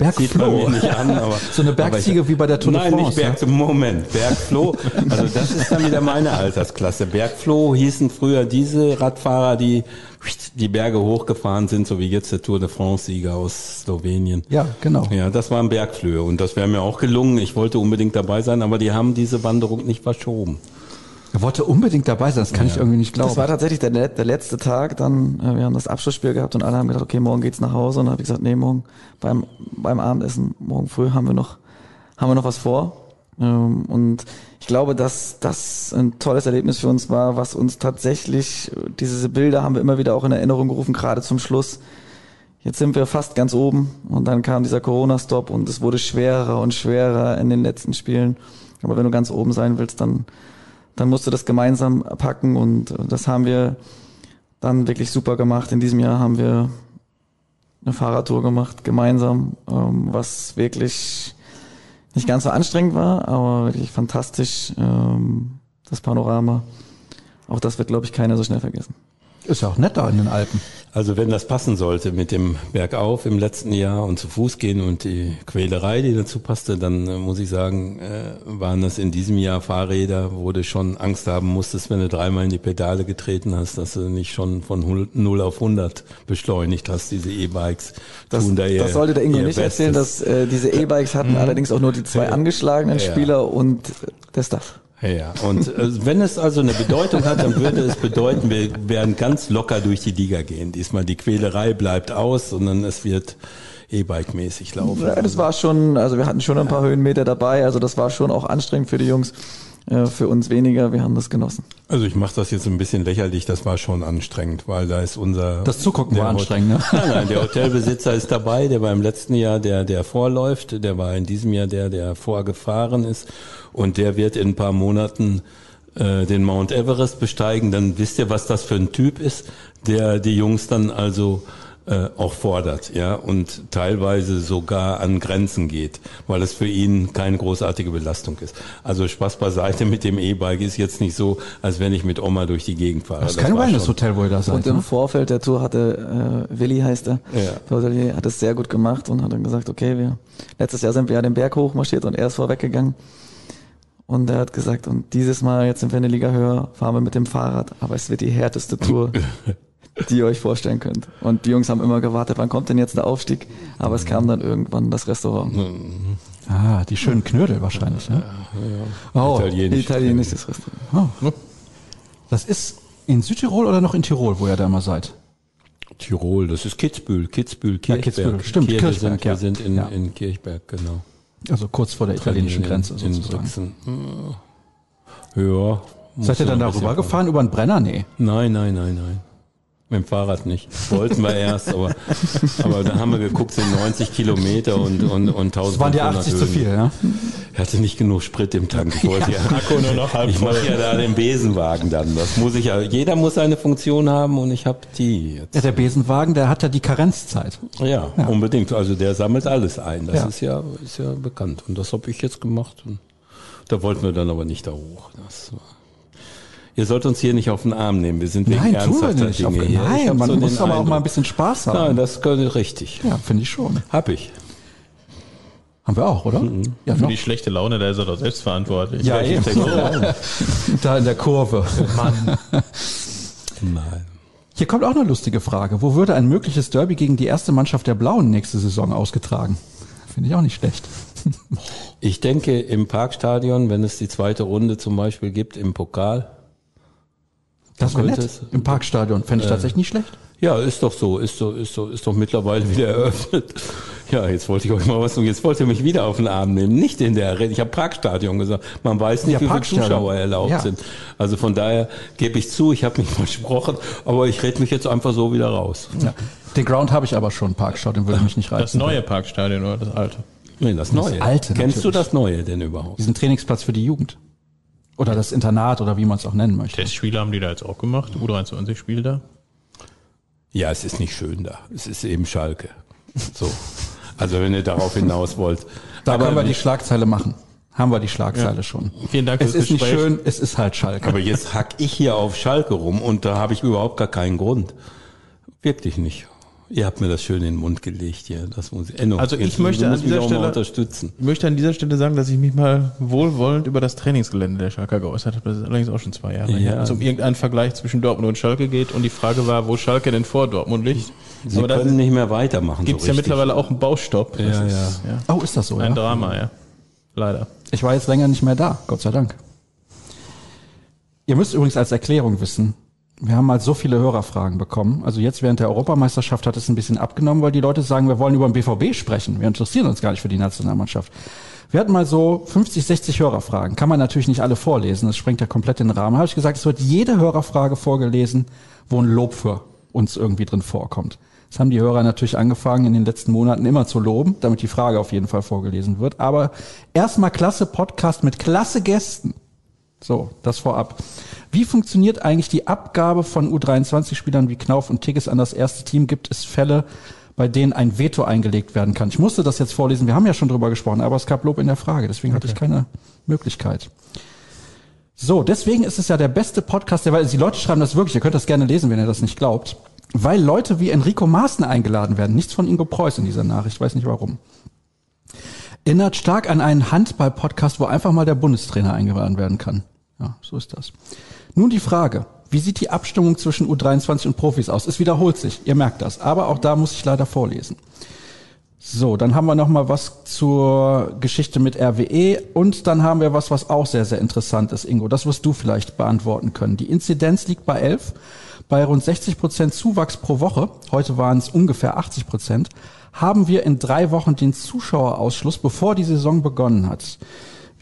Bergfloh. Sieht nicht an, aber, so eine Bergziege wie bei der Tour de France. Nein, nicht Berg, ja? Moment, Bergfloh. Also das ist dann wieder meine Altersklasse. Bergfloh hießen früher diese Radfahrer, die die Berge hochgefahren sind, so wie jetzt der Tour de France-Sieger aus Slowenien. Ja, genau. Ja, das waren Bergflöhe und das wäre mir auch gelungen. Ich wollte unbedingt dabei sein, aber die haben diese Wanderung nicht verschoben. Er wollte unbedingt dabei sein, das kann ja. ich irgendwie nicht glauben. Das war tatsächlich der, der letzte Tag, dann, äh, wir haben das Abschlussspiel gehabt und alle haben gedacht, okay, morgen geht's nach Hause und dann habe ich gesagt, nee, morgen beim, beim Abendessen, morgen früh haben wir noch, haben wir noch was vor. Ähm, und ich glaube, dass das ein tolles Erlebnis für uns war, was uns tatsächlich, diese Bilder haben wir immer wieder auch in Erinnerung gerufen, gerade zum Schluss. Jetzt sind wir fast ganz oben und dann kam dieser Corona-Stop und es wurde schwerer und schwerer in den letzten Spielen. Aber wenn du ganz oben sein willst, dann dann musst du das gemeinsam packen und das haben wir dann wirklich super gemacht. In diesem Jahr haben wir eine Fahrradtour gemacht, gemeinsam, ähm, was wirklich nicht ganz so anstrengend war, aber wirklich fantastisch. Ähm, das Panorama. Auch das wird, glaube ich, keiner so schnell vergessen. Ist ja auch nett da in den Alpen. Also wenn das passen sollte mit dem Bergauf im letzten Jahr und zu Fuß gehen und die Quälerei, die dazu passte, dann äh, muss ich sagen, äh, waren das in diesem Jahr Fahrräder, wo du schon Angst haben musstest, wenn du dreimal in die Pedale getreten hast, dass du nicht schon von 0 auf 100 beschleunigt hast, diese E-Bikes. Das, da ihr, das sollte der Ingo nicht Bestes. erzählen, dass äh, diese E-Bikes hatten mhm. allerdings auch nur die zwei angeschlagenen ja. Spieler und der Staff. Ja, und äh, wenn es also eine Bedeutung hat, dann würde es bedeuten, wir werden ganz locker durch die Liga gehen. Diesmal die Quälerei bleibt aus, sondern es wird E-Bike-mäßig laufen. Ja, das war schon, also wir hatten schon ein paar Höhenmeter dabei, also das war schon auch anstrengend für die Jungs. Äh, für uns weniger, wir haben das genossen. Also ich mache das jetzt ein bisschen lächerlich, das war schon anstrengend, weil da ist unser... Das Zugucken war der anstrengend, ne? Nein, nein, der Hotelbesitzer ist dabei, der war im letzten Jahr der, der vorläuft, der war in diesem Jahr der, der vorgefahren ist und der wird in ein paar Monaten äh, den Mount Everest besteigen, dann wisst ihr, was das für ein Typ ist, der die Jungs dann also äh, auch fordert, ja, und teilweise sogar an Grenzen geht, weil es für ihn keine großartige Belastung ist. Also Spaß beiseite mit dem E-Bike ist jetzt nicht so, als wenn ich mit Oma durch die Gegend fahre. Das ist kein war Wellness-Hotel, wo ihr da seid. Und im Ne? Vorfeld der Tour hatte äh, Willi heißt er, Ja. hat es sehr gut gemacht und hat dann gesagt, okay, wir letztes Jahr sind wir ja den Berg hochmarschiert und er ist vorweggegangen. Und er hat gesagt, und dieses Mal, jetzt sind wir eine Liga höher, fahren wir mit dem Fahrrad, aber es wird die härteste Tour, die ihr euch vorstellen könnt. Und die Jungs haben immer gewartet, wann kommt denn jetzt der Aufstieg? Aber es kam dann irgendwann das Restaurant. Ah, die schönen Knödel wahrscheinlich, ne? Oh, Italienisch. Italienisches Restaurant. das ist in Südtirol oder noch in Tirol, wo ihr da mal seid? Tirol, das ist Kitzbühel, Kitzbühel, Ja, Kirchberg. Kitzbühel, stimmt, Kirchberg, wir sind, ja. wir sind in, Ja. in Kirchberg, genau. Also kurz vor der italienischen in, Grenze in sozusagen. Sachsen. Ja. muss Seid ihr dann darüber gefahren, über den Brenner? Nee. Nein, nein, nein, nein. Mit dem Fahrrad nicht. Wollten wir erst, aber, aber dann haben wir geguckt, sind 90 Kilometer und, und, und 1000 Das waren die 80 zu viel, ja? Ich hatte nicht genug Sprit im Tank. Ich wollte ja, Akku nur noch halb ich mache ja da den Besenwagen dann. Das muss ich ja, jeder muss seine Funktion haben und ich habe die jetzt. Ja, der Besenwagen, der hat ja die Karenzzeit. Ja, unbedingt. Also der sammelt alles ein. Das Ja. ist ja, ist ja bekannt. Und das habe ich jetzt gemacht. Und da wollten wir dann aber nicht da hoch. Das war Ihr sollt uns hier nicht auf den Arm nehmen. Wir sind wegen Nein, tun wir ernsthafter nicht. Auf, Dinge hier. Ich nein, man so muss aber auch Eindruck. mal ein bisschen Spaß haben. Nein, das könnte richtig. Ja, finde ich schon. Hab ich. Haben wir auch, oder? Ja, Für noch. die schlechte Laune, da ist er doch selbst verantwortlich. Ja, eben. Da in der Kurve. Mann. Nein. Hier kommt auch eine lustige Frage. Wo würde ein mögliches Derby gegen die erste Mannschaft der Blauen nächste Saison ausgetragen? Finde ich auch nicht schlecht. Ich denke im Parkstadion, wenn es die zweite Runde zum Beispiel gibt im Pokal. Das Könnte nett. es- Im Parkstadion. Fände ich tatsächlich nicht schlecht. Ja, ist doch so, ist so, ist so, ist doch mittlerweile wieder eröffnet. Ja, jetzt wollte ich euch mal was sagen. Jetzt wollt ihr mich wieder auf den Arm nehmen. Nicht in der Arena. Ich habe Parkstadion gesagt. Man weiß nicht, Ja, wie viele. Zuschauer erlaubt Ja. sind. Also von daher gebe ich zu, ich habe mich versprochen, aber ich rede mich jetzt einfach so wieder raus. Ja. Den Ground habe ich aber schon, Parkstadion würde mich nicht reizen. Das neue Parkstadion oder das alte? Nee, das Neue. Alte Kennst du natürlich. das Neue denn überhaupt? Diesen Trainingsplatz für die Jugend. Oder das Internat oder wie man es auch nennen möchte. Testspiele haben die da jetzt auch gemacht. U23 spielt da. Ja, es ist nicht schön da. Es ist eben Schalke. So. Also wenn ihr darauf hinaus wollt. Da können wir die Schlagzeile machen. Haben wir die Schlagzeile schon. Vielen Dank Es fürs ist nicht Gespräch. schön, es ist halt Schalke. aber jetzt hack ich hier auf Schalke rum und da habe ich überhaupt gar keinen Grund. Wirklich nicht. Ihr habt mir das schön in den Mund gelegt hier. Das muss ich. Enno, Also ich möchte an dieser Stelle- unterstützen. Ich möchte an dieser Stelle sagen, dass ich mich mal wohlwollend über das Trainingsgelände der Schalker geäußert habe. Das ist allerdings auch schon zwei Jahre Ja. her. Als um irgendeinen Vergleich zwischen Dortmund und Schalke geht und die Frage war, wo Schalke denn vor Dortmund liegt. Sie Aber da können nicht mehr weitermachen. gibt's so ja mittlerweile auch einen Baustopp. Das Ja, ist, ja. Oh, ist das so, Ein ja? Drama, ja. Leider. Ich war jetzt länger nicht mehr da, Gott sei Dank. Ihr müsst übrigens als Erklärung wissen, wir haben mal so viele Hörerfragen bekommen. Also jetzt während der Europameisterschaft hat es ein bisschen abgenommen, weil die Leute sagen, wir wollen über den BVB sprechen. Wir interessieren uns gar nicht für die Nationalmannschaft. Wir hatten mal so 50, 60 Hörerfragen. Kann man natürlich nicht alle vorlesen. Das sprengt ja komplett den Rahmen. Habe ich gesagt, es wird jede Hörerfrage vorgelesen, wo ein Lob für uns irgendwie drin vorkommt. Das haben die Hörer natürlich angefangen, in den letzten Monaten immer zu loben, damit die Frage auf jeden Fall vorgelesen wird. Aber erstmal klasse Podcast mit klasse Gästen. So, das vorab. Wie funktioniert eigentlich die Abgabe von U23-Spielern wie Knauf und Tigges an das erste Team? Gibt es Fälle, bei denen ein Veto eingelegt werden kann? Ich musste das jetzt vorlesen. Wir haben ja schon drüber gesprochen, aber es gab Lob in der Frage. Deswegen hatte ich keine Möglichkeit. So, deswegen ist es ja der beste Podcast der Welt. Die Leute schreiben das wirklich. Ihr könnt das gerne lesen, wenn ihr das nicht glaubt. Weil Leute wie Enrico Maaßen eingeladen werden. Nichts von Ingo Preuß in dieser Nachricht. Ich weiß nicht warum. Erinnert stark an einen Handball-Podcast, wo einfach mal der Bundestrainer eingeladen werden kann. Ja, so ist das. Nun die Frage. Wie sieht die Abstimmung zwischen U23 und Profis aus? Es wiederholt sich. Ihr merkt das. Aber auch da muss ich leider vorlesen. So, dann haben wir noch mal was zur Geschichte mit RWE und dann haben wir was, was auch sehr, sehr interessant ist, Ingo. Das wirst du vielleicht beantworten können. Die Inzidenz liegt bei 11, bei rund 60 Prozent Zuwachs pro Woche. Heute waren es ungefähr 80 Prozent. haben wir in drei Wochen den Zuschauerausschluss, bevor die Saison begonnen hat.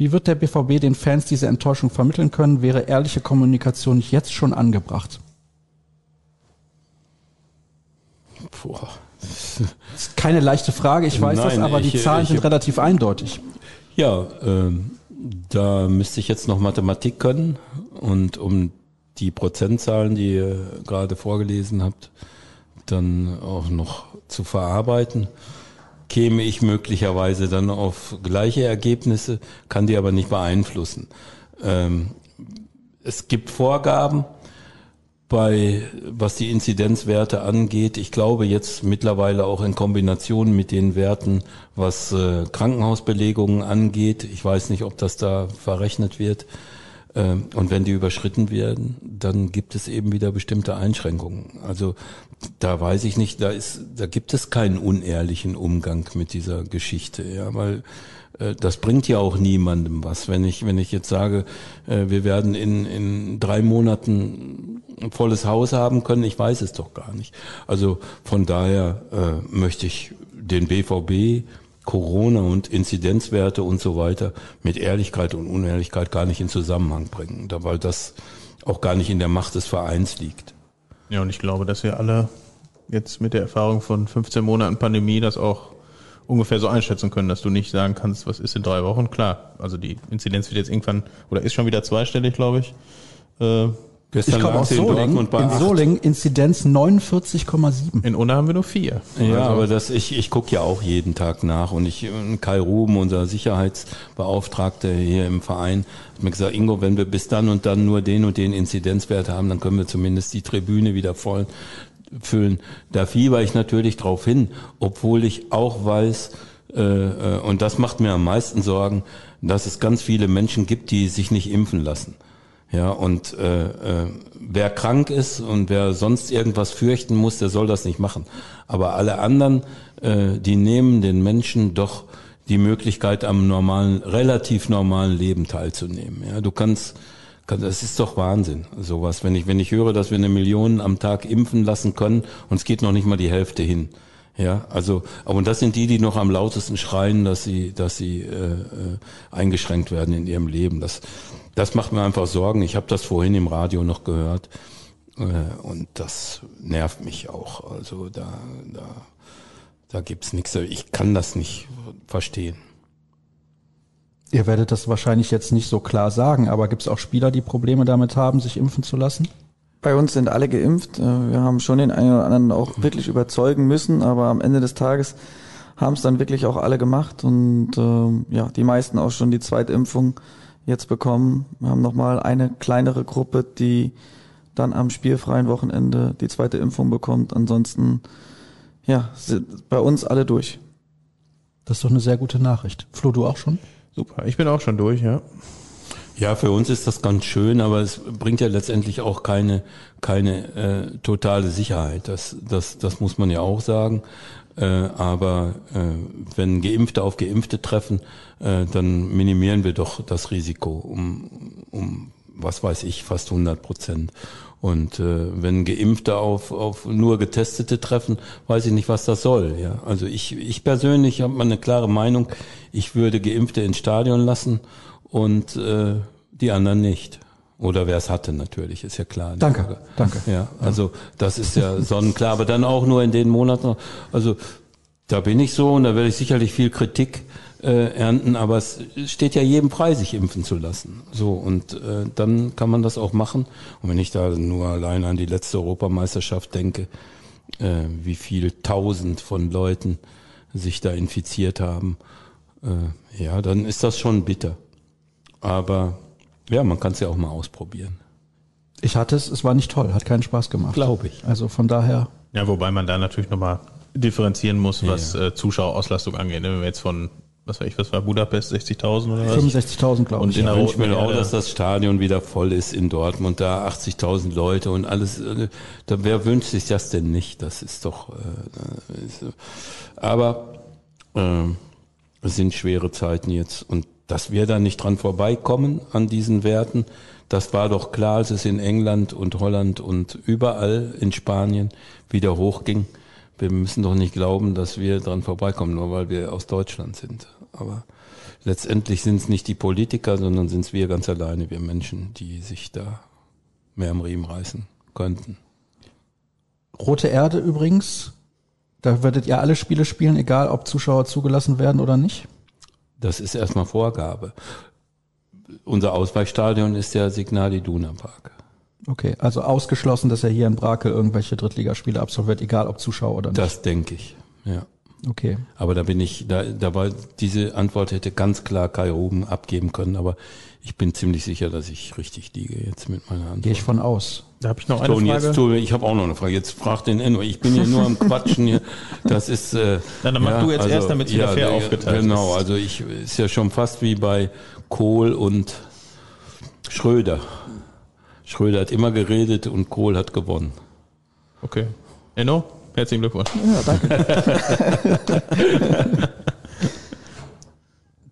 Wie wird der BVB den Fans diese Enttäuschung vermitteln können? Wäre ehrliche Kommunikation nicht jetzt schon angebracht? Boah. Das ist keine leichte Frage, ich weiß Nein, das, aber ich- die Zahlen ich- sind relativ eindeutig. Ja, ähm, da müsste ich jetzt noch Mathematik können und um die Prozentzahlen, die ihr gerade vorgelesen habt, dann auch noch zu verarbeiten, käme ich möglicherweise dann auf gleiche Ergebnisse, kann die aber nicht beeinflussen. Ähm, es gibt Vorgaben, bei was die Inzidenzwerte angeht. Ich glaube jetzt mittlerweile auch in Kombination mit den Werten, was äh, Krankenhausbelegungen angeht. Ich weiß nicht, ob das da verrechnet wird. Ähm, und wenn die überschritten werden, dann gibt es eben wieder bestimmte Einschränkungen. Also da weiß ich nicht, da ist, da gibt es keinen unehrlichen Umgang mit dieser Geschichte, ja, weil äh, das bringt ja auch niemandem was. Wenn ich, wenn ich jetzt sage, äh, wir werden in, in drei Monaten ein volles Haus haben können, ich weiß es doch gar nicht. Also von daher äh, möchte ich den BVB, Corona und Inzidenzwerte und so weiter mit Ehrlichkeit und Unehrlichkeit gar nicht in Zusammenhang bringen, weil das auch gar nicht in der Macht des Vereins liegt. Ja, und ich glaube, dass wir alle jetzt mit der Erfahrung von 15 Monaten Pandemie das auch ungefähr so einschätzen können, dass du nicht sagen kannst, was ist in drei Wochen. Klar, also die Inzidenz wird jetzt irgendwann, oder ist schon wieder zweistellig, glaube ich. Äh, Gestern Ich komme aus Solingen. In. Solingen Inzidenz 49,7. in Unna haben wir nur vier. Ja, Also- aber das, ich, ich gucke ja auch jeden Tag nach und ich, Kai Ruben, unser Sicherheitsbeauftragter hier im Verein, hat mir gesagt, Ingo, wenn wir bis dann und dann nur den und den Inzidenzwert haben, dann können wir zumindest die Tribüne wieder voll füllen. Da fieber ich natürlich drauf hin, obwohl ich auch weiß, äh, äh, und das macht mir am meisten Sorgen, dass es ganz viele Menschen gibt, die sich nicht impfen lassen. Ja, und äh, äh, wer krank ist und wer sonst irgendwas fürchten muss, der soll das nicht machen. Aber alle anderen, äh, die nehmen den Menschen doch die Möglichkeit, am normalen, relativ normalen Leben teilzunehmen. Ja, du kannst, kann, das ist doch Wahnsinn, sowas. Wenn ich, wenn ich höre, dass wir eine Million am Tag impfen lassen können und es geht noch nicht mal die Hälfte hin. Ja, also, aber das sind die, die noch am lautesten schreien, dass sie, dass sie äh, äh, eingeschränkt werden in ihrem Leben. Das, das macht mir einfach Sorgen. Ich habe das vorhin im Radio noch gehört äh, und das nervt mich auch. Also da, da, da gibt's nichts. Ich kann das nicht verstehen. Ihr werdet das wahrscheinlich jetzt nicht so klar sagen, aber gibt es auch Spieler, die Probleme damit haben, sich impfen zu lassen? Bei uns sind alle geimpft. Äh, Wir haben schon den einen oder anderen auch wirklich überzeugen müssen, aber am Ende des Tages haben es dann wirklich auch alle gemacht und ähm, ja, die meisten auch schon die Zweitimpfung jetzt bekommen. Wir haben nochmal eine kleinere Gruppe, die dann am spielfreien Wochenende die zweite Impfung bekommt. Ansonsten ja, sind bei uns alle durch. Das ist doch eine sehr gute Nachricht. Flo, du auch schon? Super, ich bin auch schon durch, ja. Ja, für uns ist das ganz schön, aber es bringt ja letztendlich auch keine keine äh, totale Sicherheit. Das das das muss man ja auch sagen. Äh, aber äh, wenn Geimpfte auf Geimpfte treffen, äh, dann minimieren wir doch das Risiko um um was weiß ich fast 100 Prozent. Und äh, wenn Geimpfte auf, auf nur Getestete treffen, weiß ich nicht, was das soll. Ja, also ich, ich persönlich habe mal eine klare Meinung. Ich würde Geimpfte ins Stadion lassen und äh, die anderen nicht. Oder wer es hatte natürlich, ist ja klar. Danke, Frage. danke. Ja, also das ist ja sonnenklar, aber dann auch nur in den Monaten. Also da bin ich so und da werde ich sicherlich viel Kritik äh, ernten, aber es steht ja jedem frei, sich impfen zu lassen. So und äh, dann kann man das auch machen. Und wenn ich da nur allein an die letzte Europameisterschaft denke, äh, wie viel Tausend von Leuten sich da infiziert haben, äh, ja, dann ist das schon bitter. Aber ja, man kann es ja auch mal ausprobieren. Ich hatte es, es war nicht toll, hat keinen Spaß gemacht. Glaube ich. Also von daher, Ja, wobei man da natürlich nochmal differenzieren muss, was äh, Zuschauerauslastung angeht. Wenn wir jetzt von, was weiß ich, was war Budapest, 60.000 oder was? 65.000 glaube Und ich. in der Ich wünsche Roten mir auch, dass das Stadion wieder voll ist in Dortmund, da 80.000 Leute und alles. äh, Da, wer wünscht sich das denn nicht? Das ist doch. Äh, ist, äh, aber äh, es sind schwere Zeiten jetzt und dass wir da nicht dran vorbeikommen an diesen Werten, das war doch klar, als es in England und Holland und überall in Spanien wieder hochging. wir müssen doch nicht glauben, dass wir dran vorbeikommen, nur weil wir aus Deutschland sind. Aber letztendlich sind es nicht die Politiker, sondern sind es wir ganz alleine, wir Menschen, die sich da mehr am Riemen reißen könnten. Rote Erde übrigens, da werdet ihr alle Spiele spielen, egal ob Zuschauer zugelassen werden oder nicht? Das ist erstmal Vorgabe. Unser Ausweichstadion ist der Signal Iduna Park. Okay, also ausgeschlossen, dass er hier in Brakel irgendwelche Drittligaspiele absolviert, egal ob Zuschauer oder nicht. Das denke ich, ja. Okay. Aber da bin ich, da, da war diese Antwort hätte ganz klar Kai Ruben abgeben können, aber ich bin ziemlich sicher, dass ich richtig liege jetzt mit meiner Antwort. Gehe ich von aus. Da habe ich noch So, eine und Frage. jetzt ich habe auch noch eine Frage. Jetzt frag den Enno. Ich bin hier nur am Quatschen hier. Das ist. Äh, Na, dann mach du jetzt erst, damit's wieder fair der- aufgeteilt Genau. ist. Also ich ist ja schon fast wie bei Kohl und Schröder. Schröder hat immer geredet und Kohl hat gewonnen. Okay. Enno, herzlichen Glückwunsch. Ja, danke.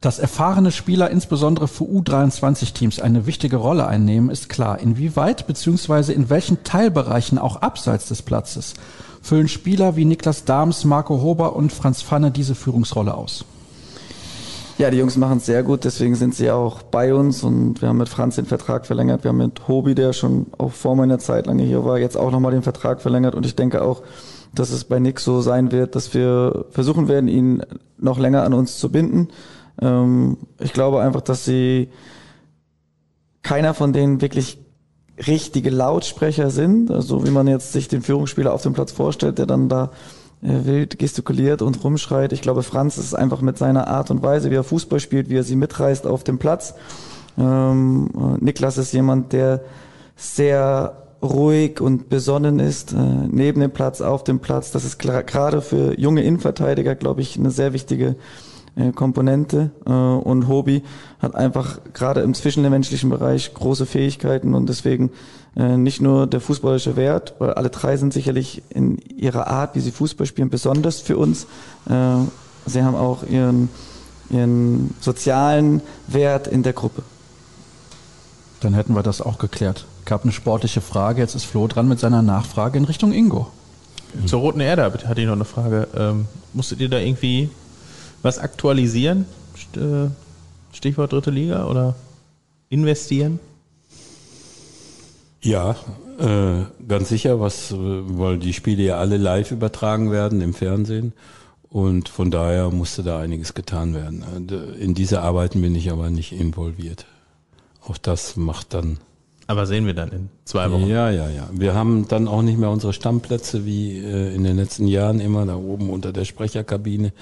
Dass erfahrene Spieler insbesondere für U23-Teams eine wichtige Rolle einnehmen, ist klar. Inwieweit bzw. in welchen Teilbereichen auch abseits des Platzes füllen Spieler wie Niklas Dahms, Marco Hober und Franz Pfanne diese Führungsrolle aus? Ja, die Jungs machen es sehr gut, deswegen sind sie auch bei uns und wir haben mit Franz den Vertrag verlängert. Wir haben mit Hobi, der schon auch vor meiner Zeit lange hier war, jetzt auch nochmal den Vertrag verlängert und ich denke auch, dass es bei Nick so sein wird, dass wir versuchen werden, ihn noch länger an uns zu binden. Ähm, ich glaube einfach, dass sie keiner von denen wirklich richtige Lautsprecher sind, also wie man jetzt sich den Führungsspieler auf dem Platz vorstellt, der dann da äh, wild gestikuliert und rumschreit. Ich glaube, Franz ist einfach mit seiner Art und Weise, wie er Fußball spielt, wie er sie mitreißt auf dem Platz. Ähm, äh, Niklas ist jemand, der sehr ruhig und besonnen ist, äh, neben dem Platz, auf dem Platz. Das ist gerade für junge Innenverteidiger, glaube ich, eine sehr wichtige Komponente. Äh, und Hobi hat einfach gerade im zwischenmenschlichen Bereich große Fähigkeiten und deswegen äh, nicht nur der fußballische Wert, weil alle drei sind sicherlich in ihrer Art, wie sie Fußball spielen, besonders für uns. Äh, sie haben auch ihren, ihren sozialen Wert in der Gruppe. Dann hätten wir das auch geklärt. Gab eine sportliche Frage, jetzt ist Flo dran mit seiner Nachfrage in Richtung Ingo. Zur Roten Erde hatte ich noch eine Frage. Ähm, musstet ihr da irgendwie was aktualisieren? Äh, Stichwort dritte Liga oder investieren? Ja, äh, ganz sicher, was, weil die Spiele ja alle live übertragen werden im Fernsehen. Und von daher musste da einiges getan werden. Äh, In diese Arbeiten bin ich aber nicht involviert. Auch das macht dann Aber sehen wir dann in zwei Wochen. Ja, ja, ja. Wir haben dann auch nicht mehr unsere Stammplätze wie äh, in den letzten Jahren immer da oben unter der Sprecherkabine.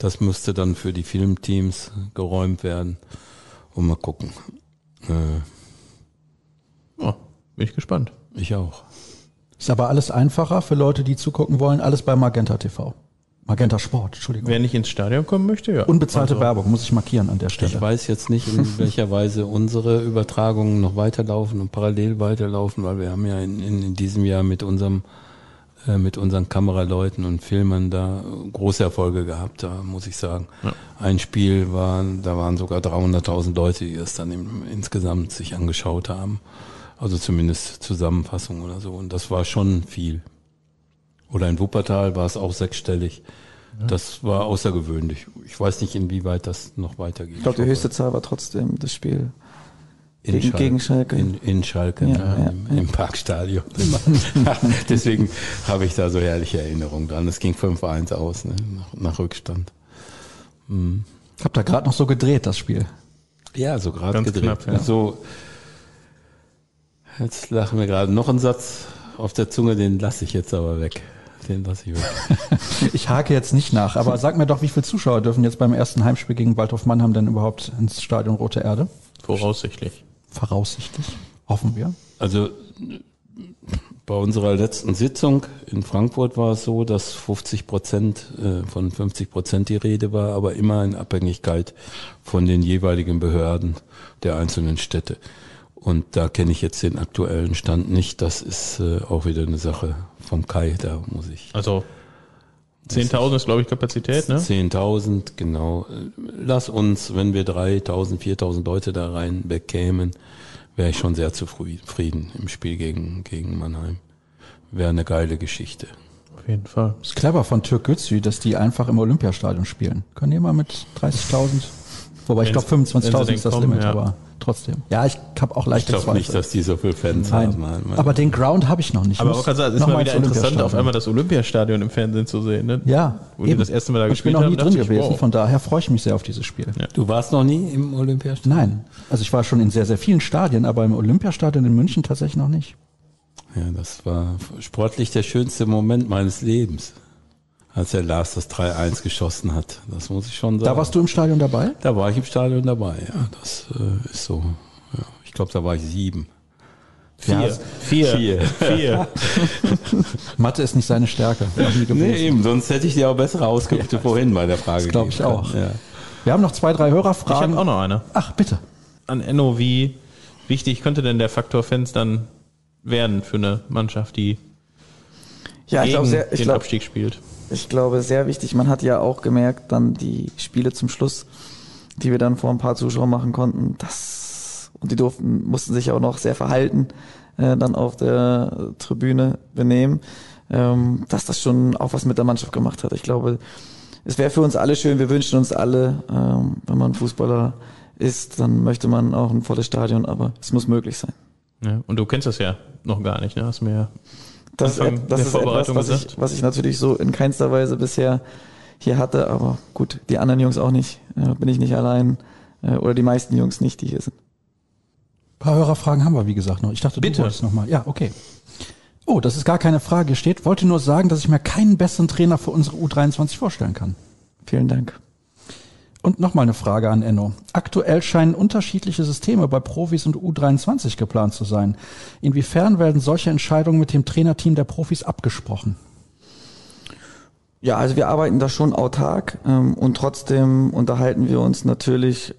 Das müsste dann für die Filmteams geräumt werden. Und mal gucken. Äh, Oh, bin ich gespannt. ich auch. Ist aber alles einfacher für Leute, die zugucken wollen, alles bei Magenta TV. Magenta Sport, Entschuldigung. Wer nicht ins Stadion kommen möchte, ja. Unbezahlte Also, Werbung, muss ich markieren an der Ich Stelle. weiß jetzt nicht, in welcher Weise unsere Übertragungen noch weiterlaufen und parallel weiterlaufen, weil wir haben ja in, in, in diesem Jahr mit unserem äh, mit unseren Kameraleuten und Filmern da große Erfolge gehabt, da muss ich sagen. Ja. Ein Spiel war, da waren sogar 300.000 Leute, die das dann im, insgesamt sich angeschaut haben. Also zumindest Zusammenfassung oder so. Und das war schon viel. Oder in Wuppertal war es auch sechsstellig. Das war außergewöhnlich. Ich weiß nicht, inwieweit das noch weitergeht. Ich glaube, die höchste Zahl war trotzdem das Spiel. In gegen- gegen Schalke. In, in Schalke, Ja, ja, ja, im, im Parkstadion. Deswegen habe ich da so herrliche Erinnerungen dran. Es ging 5-1 aus, ne, nach, nach Rückstand. Mhm. Ich habe da gerade noch so gedreht, das Spiel. Ja, so gerade gedreht. knapp, ja. So, jetzt lachen wir gerade noch einen Satz auf der Zunge, den lasse ich jetzt aber weg. Den lasse ich weg. Ich hake jetzt nicht nach, aber sag mir doch, wie viele Zuschauer dürfen jetzt beim ersten Heimspiel gegen Waldhof Mannheim denn überhaupt ins Stadion Rote Erde? Voraussichtlich. Voraussichtlich. Hoffen wir. Also bei unserer letzten Sitzung in Frankfurt war es so, dass 50 Prozent äh, von 50 Prozent die Rede war, aber immer in Abhängigkeit von den jeweiligen Behörden der einzelnen Städte. Und da kenne ich jetzt den aktuellen Stand nicht. Das ist äh, auch wieder eine Sache vom Kai. Da muss ich Also 10.000 ist, glaube ich, Kapazität, ne? 10.000, genau. Lass uns, wenn wir 3.000, 4.000 Leute da rein bekämen, wäre ich schon sehr zufrieden im Spiel gegen, gegen Mannheim. Wäre eine geile Geschichte. Auf jeden Fall. Ist clever von Türk Gützü, dass die einfach im Olympiastadion spielen. Können die mal mit 30.000, wobei ich glaube sie- wenn sie 25.000 denn ist das kommen, Limit, ja. aber trotzdem. Ja, ich habe auch Ich leichte glaube nicht, Zweifel. dass die so viel Fans Nein. haben. Nein, Aber den Ground habe ich noch nicht. Ich Aber muss auch sagen, es ist mal wieder interessant, auf einmal das Olympiastadion im Fernsehen zu sehen. Ne? Ja, Wo die das erste Mal da Und gespielt Ich bin noch nie drin ich, gewesen, wow. von daher freue ich mich sehr auf dieses Spiel. Ja. du warst noch nie im Olympiastadion? Nein, also ich war schon in sehr, sehr vielen Stadien, aber im Olympiastadion in München tatsächlich noch nicht. Ja, das war sportlich der schönste Moment meines Lebens, als der Lars das 3-1 geschossen hat. Das muss ich schon sagen. Da warst du im Stadion dabei? Da war ich im Stadion dabei, ja. Das äh, ist so. Ja. Ich glaube, da war ich sieben. Vier. Vier. Vier. Vier. Mathe ist nicht seine Stärke. Nee, eben, sonst hätte ich dir auch bessere Auskünfte vorhin bei der Frage Das glaub ich auch. Ja. Wir haben noch zwei, drei Ich Hörerfragen. habe auch noch eine. Ach, bitte. An Enno, wie wichtig könnte denn der Faktor Fans dann werden für eine Mannschaft, die Ja, ich gegen glaube, sehr, ich den glaube, Abstieg spielt? Ich glaube, sehr wichtig. Man hat ja auch gemerkt, dann die Spiele zum Schluss, die wir dann vor ein paar Zuschauern machen konnten, das und die durften, mussten sich auch noch sehr verhalten, äh, dann auf der Tribüne benehmen, ähm, dass das schon auch was mit der Mannschaft gemacht hat. Ich glaube, es wäre für uns alle schön, wir wünschen uns alle, ähm, wenn man Fußballer ist, dann möchte man auch ein volles Stadion, aber es muss möglich sein. Ja, und du kennst das ja noch gar nicht, ne? Hast mir ja Das, ist, Anfang das der ist Vorbereitung etwas, was ich, was ich natürlich so in keinster Weise bisher hier hatte, aber gut, die anderen Jungs auch nicht. Bin ich nicht allein. Äh, oder die meisten Jungs nicht, die hier sind. Ein paar Hörerfragen haben wir, wie gesagt, noch. Ich dachte, Bitte. du wolltest noch mal. Ja, okay. Oh, das ist gar keine Frage. Hier steht, wollte nur sagen, dass ich mir keinen besseren Trainer für unsere U23 vorstellen kann. Vielen Dank. Und nochmal eine Frage an Enno. Aktuell scheinen unterschiedliche Systeme bei Profis und U23 geplant zu sein. Inwiefern werden solche Entscheidungen mit dem Trainerteam der Profis abgesprochen? Ja, also wir arbeiten da schon autark ähm, und trotzdem unterhalten wir uns natürlich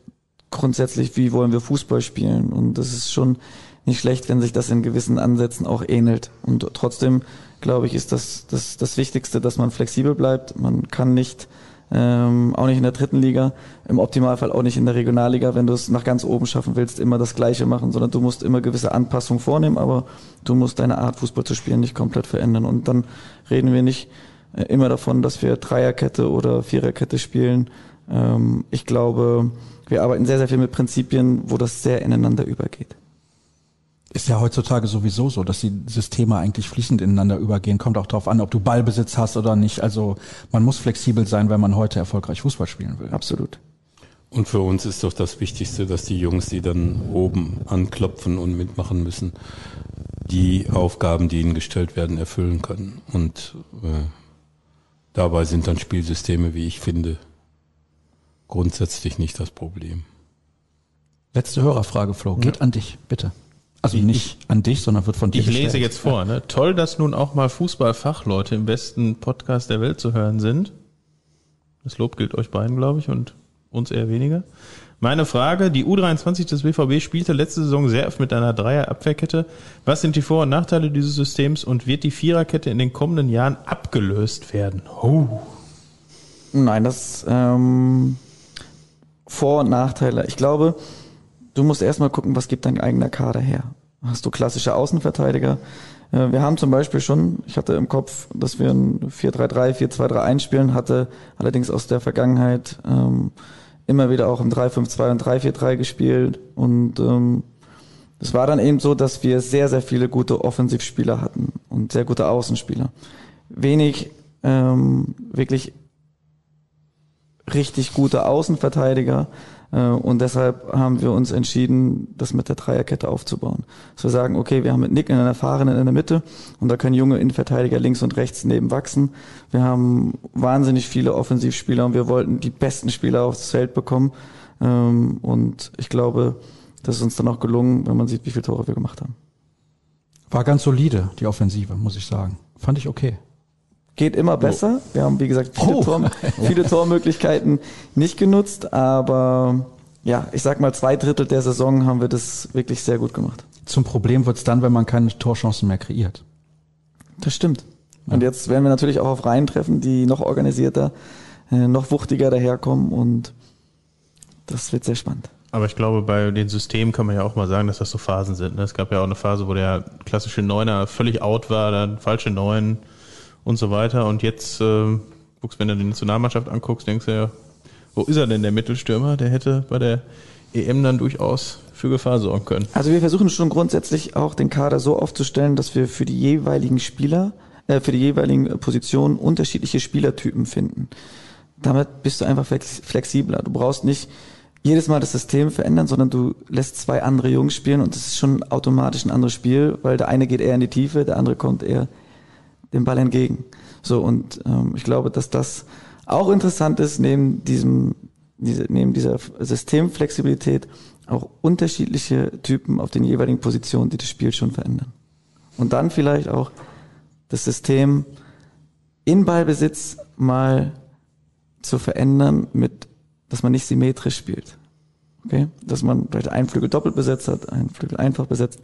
grundsätzlich, wie wollen wir Fußball spielen. Und das ist schon nicht schlecht, wenn sich das in gewissen Ansätzen auch ähnelt. Und trotzdem, glaube ich, ist das, das das Wichtigste, dass man flexibel bleibt. Man kann nicht, ähm, auch nicht in der dritten Liga, im Optimalfall auch nicht in der Regionalliga, wenn du es nach ganz oben schaffen willst, immer das Gleiche machen, sondern du musst immer gewisse Anpassungen vornehmen, aber du musst deine Art, Fußball zu spielen, nicht komplett verändern. Und dann reden wir nicht äh, immer davon, dass wir Dreierkette oder Viererkette spielen. Ähm, ich glaube, wir arbeiten sehr, sehr viel mit Prinzipien, wo das sehr ineinander übergeht. Ist ja heutzutage sowieso so, dass die Systeme eigentlich fließend ineinander übergehen. Kommt auch darauf an, ob du Ballbesitz hast oder nicht. Also man muss flexibel sein, wenn man heute erfolgreich Fußball spielen will. Absolut. Und für uns ist doch das Wichtigste, dass die Jungs, die dann oben anklopfen und mitmachen müssen, die Aufgaben, die ihnen gestellt werden, erfüllen können. Und äh, dabei sind dann Spielsysteme, wie ich finde, grundsätzlich nicht das Problem. Letzte Hörerfrage, Flo. Geht an dich, bitte. Also nicht an dich, sondern wird von dir Ich lese gestellt. jetzt vor, ne? Toll, dass nun auch mal Fußballfachleute im besten Podcast der Welt zu hören sind. Das Lob gilt euch beiden, glaube ich, und uns eher weniger. Meine Frage, die U23 des BVB spielte letzte Saison sehr oft mit einer Dreier-Abwehrkette. Was sind die Vor- und Nachteile dieses Systems und wird die Viererkette in den kommenden Jahren abgelöst werden? Oh. Nein, das ähm, Vor- und Nachteile. Ich glaube, du musst erstmal gucken, was gibt dein eigener Kader her. Hast du klassische Außenverteidiger? Äh, Wir haben zum Beispiel schon, ich hatte im Kopf, dass wir ein 4-3-3, 4-2-3-1 spielen, hatte allerdings aus der Vergangenheit ähm, immer wieder auch im 3-5-2 und 3-4-3 gespielt und ähm, es war dann eben so, dass wir sehr, sehr viele gute Offensivspieler hatten und sehr gute Außenspieler. Wenig ähm, wirklich richtig gute Außenverteidiger und deshalb haben wir uns entschieden, das mit der Dreierkette aufzubauen. Dass wir sagen, okay, wir haben mit Nick einen Erfahrenen in der Mitte und da können junge Innenverteidiger links und rechts neben wachsen. Wir haben wahnsinnig viele Offensivspieler und wir wollten die besten Spieler aufs Feld bekommen ähm, und ich glaube, das ist uns dann auch gelungen, wenn man sieht, wie viele Tore wir gemacht haben. War ganz solide, die Offensive, muss ich sagen. Fand ich okay. Geht immer besser. Wir haben, wie gesagt, viele, Oh. Tor, viele Tormöglichkeiten nicht genutzt, aber ja, ich sag mal, zwei Drittel der Saison haben wir das wirklich sehr gut gemacht. Zum Problem wird's dann, wenn man keine Torchancen mehr kreiert. Das stimmt. Und jetzt werden wir natürlich auch auf Reihen treffen, die noch organisierter, äh, noch wuchtiger daherkommen und das wird sehr spannend. Aber ich glaube, bei den Systemen kann man ja auch mal sagen, dass das so Phasen sind. ne? Es gab ja auch eine Phase, wo der klassische Neuner völlig out war, dann falsche Neun und so weiter. Und jetzt, äh, guckst, wenn du die Nationalmannschaft anguckst, denkst du ja, wo ist er denn, der Mittelstürmer? Der hätte bei der EM dann durchaus für Gefahr sorgen können. Also wir versuchen schon grundsätzlich auch den Kader so aufzustellen, dass wir für die jeweiligen Spieler, äh, für die jeweiligen Positionen unterschiedliche Spielertypen finden. Damit bist du einfach flexibler. Du brauchst nicht jedes Mal das System verändern, sondern du lässt zwei andere Jungs spielen und das ist schon automatisch ein anderes Spiel, weil der eine geht eher in die Tiefe, der andere kommt eher dem Ball entgegen. So und ähm, ich glaube, dass das auch interessant ist neben diesem diese, neben dieser Systemflexibilität auch unterschiedliche Typen auf den jeweiligen Positionen, die das Spiel schon verändern. Und dann vielleicht auch das System in Ballbesitz mal zu verändern mit dass man nicht symmetrisch spielt. Okay? Dass man vielleicht einen Flügel doppelt besetzt hat, einen Flügel einfach besetzt.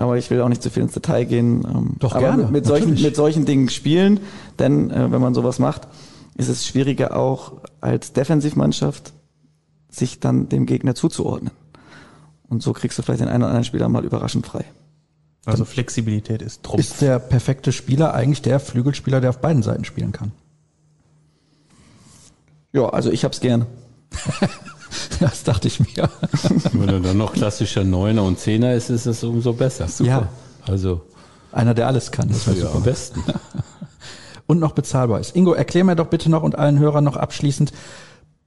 Aber ich will auch nicht zu viel ins Detail gehen. Ähm, Doch aber gerne, mit, solchen, mit solchen Dingen spielen, denn äh, wenn man sowas macht, ist es schwieriger auch als Defensivmannschaft sich dann dem Gegner zuzuordnen. Und so kriegst du vielleicht den einen oder anderen Spieler mal überraschend frei. Also Flexibilität ist Trumpf. Ist der perfekte Spieler eigentlich der Flügelspieler, der auf beiden Seiten spielen kann? Ja, also ich hab's gerne. das dachte ich mir. Wenn er dann noch klassischer Neuner und Zehner ist, ist es umso besser. Super. Ja. Also. Einer, der alles kann. Das wäre ja am besten. und noch bezahlbar ist. Ingo, erklär mir doch bitte noch und allen Hörern noch abschließend,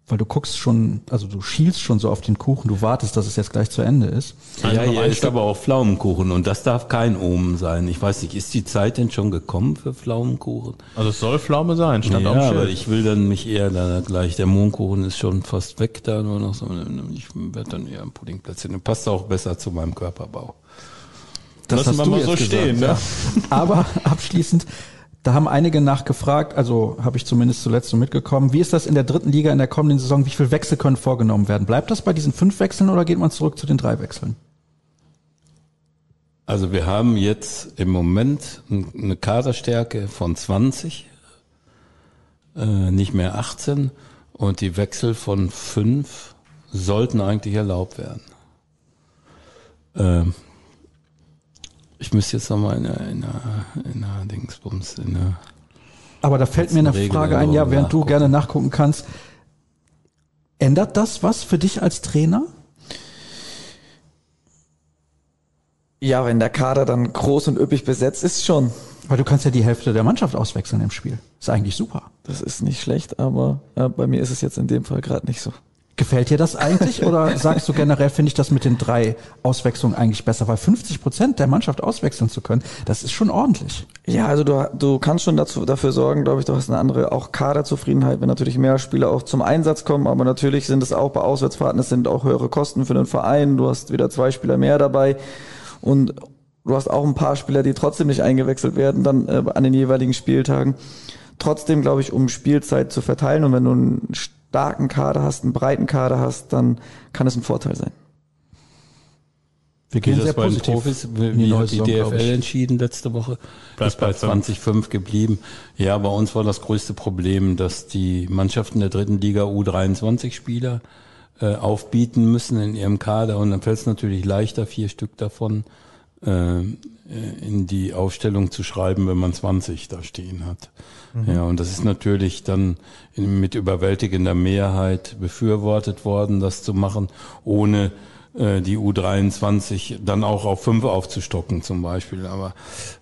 weil du guckst schon, also du schielst schon so auf den Kuchen, du wartest, dass es jetzt gleich zu Ende ist. Ja, hier ist aber auch Pflaumenkuchen und das darf kein Omen sein. Ich weiß nicht, ist die Zeit denn schon gekommen für Pflaumenkuchen? Also es soll Pflaume sein, stand Ja, aber ich will dann mich eher da gleich, der Mohnkuchen ist schon fast weg da, nur noch so, ich werde dann eher ein Pudding platzieren. Passt auch besser zu meinem Körperbau. Das Lassen wir mal so stehen, ne? Aber abschließend, da haben einige nachgefragt, also habe ich zumindest zuletzt so mitgekommen. Wie ist das in der dritten Liga in der kommenden Saison? Wie viele Wechsel können vorgenommen werden? Bleibt das bei diesen fünf Wechseln oder geht man zurück zu den drei Wechseln? Also wir haben jetzt im Moment eine Kaderstärke von 20, äh, nicht mehr 18 und die Wechsel von fünf sollten eigentlich erlaubt werden. Ich müsste jetzt nochmal in einer, in einer, in einer Dingsbums, in einer Aber da fällt mir eine Regel Frage ein, ja, während du gerne nachgucken kannst. Ändert das was für dich als Trainer? Ja, wenn der Kader dann groß und üppig besetzt ist, schon. Weil du kannst ja die Hälfte der Mannschaft auswechseln im Spiel. Ist eigentlich super. Das ist nicht schlecht, aber äh, bei mir ist es jetzt in dem Fall gerade nicht so. Gefällt dir das eigentlich oder sagst du generell, finde ich das mit den drei Auswechslungen eigentlich besser? Weil 50 Prozent der Mannschaft auswechseln zu können, das ist schon ordentlich. Ja, also du, du kannst schon dazu, dafür sorgen, glaube ich, du hast eine andere auch Kaderzufriedenheit, wenn natürlich mehr Spieler auch zum Einsatz kommen. Aber natürlich sind es auch bei Auswärtsfahrten, es sind auch höhere Kosten für den Verein. Du hast wieder zwei Spieler mehr dabei und du hast auch ein paar Spieler, die trotzdem nicht eingewechselt werden, dann äh, an den jeweiligen Spieltagen. Trotzdem, glaube ich, um Spielzeit zu verteilen und wenn du ein starken Kader hast, einen breiten Kader hast, dann kann es ein Vorteil sein. Wir gehen sehr bei positiv Profis, wie, wie hat die Saison, DFL entschieden letzte Woche? Bleibt bei 20,5 geblieben. Ja, bei uns war das größte Problem, dass die Mannschaften der dritten Liga U23 Spieler äh, aufbieten müssen in ihrem Kader und dann fällt es natürlich leichter, vier Stück davon äh, in die Aufstellung zu schreiben, wenn man 20 da stehen hat. Mhm. Ja, und das ist natürlich dann mit überwältigender Mehrheit befürwortet worden, das zu machen, ohne äh, die U23 dann auch auf fünf aufzustocken zum Beispiel. Aber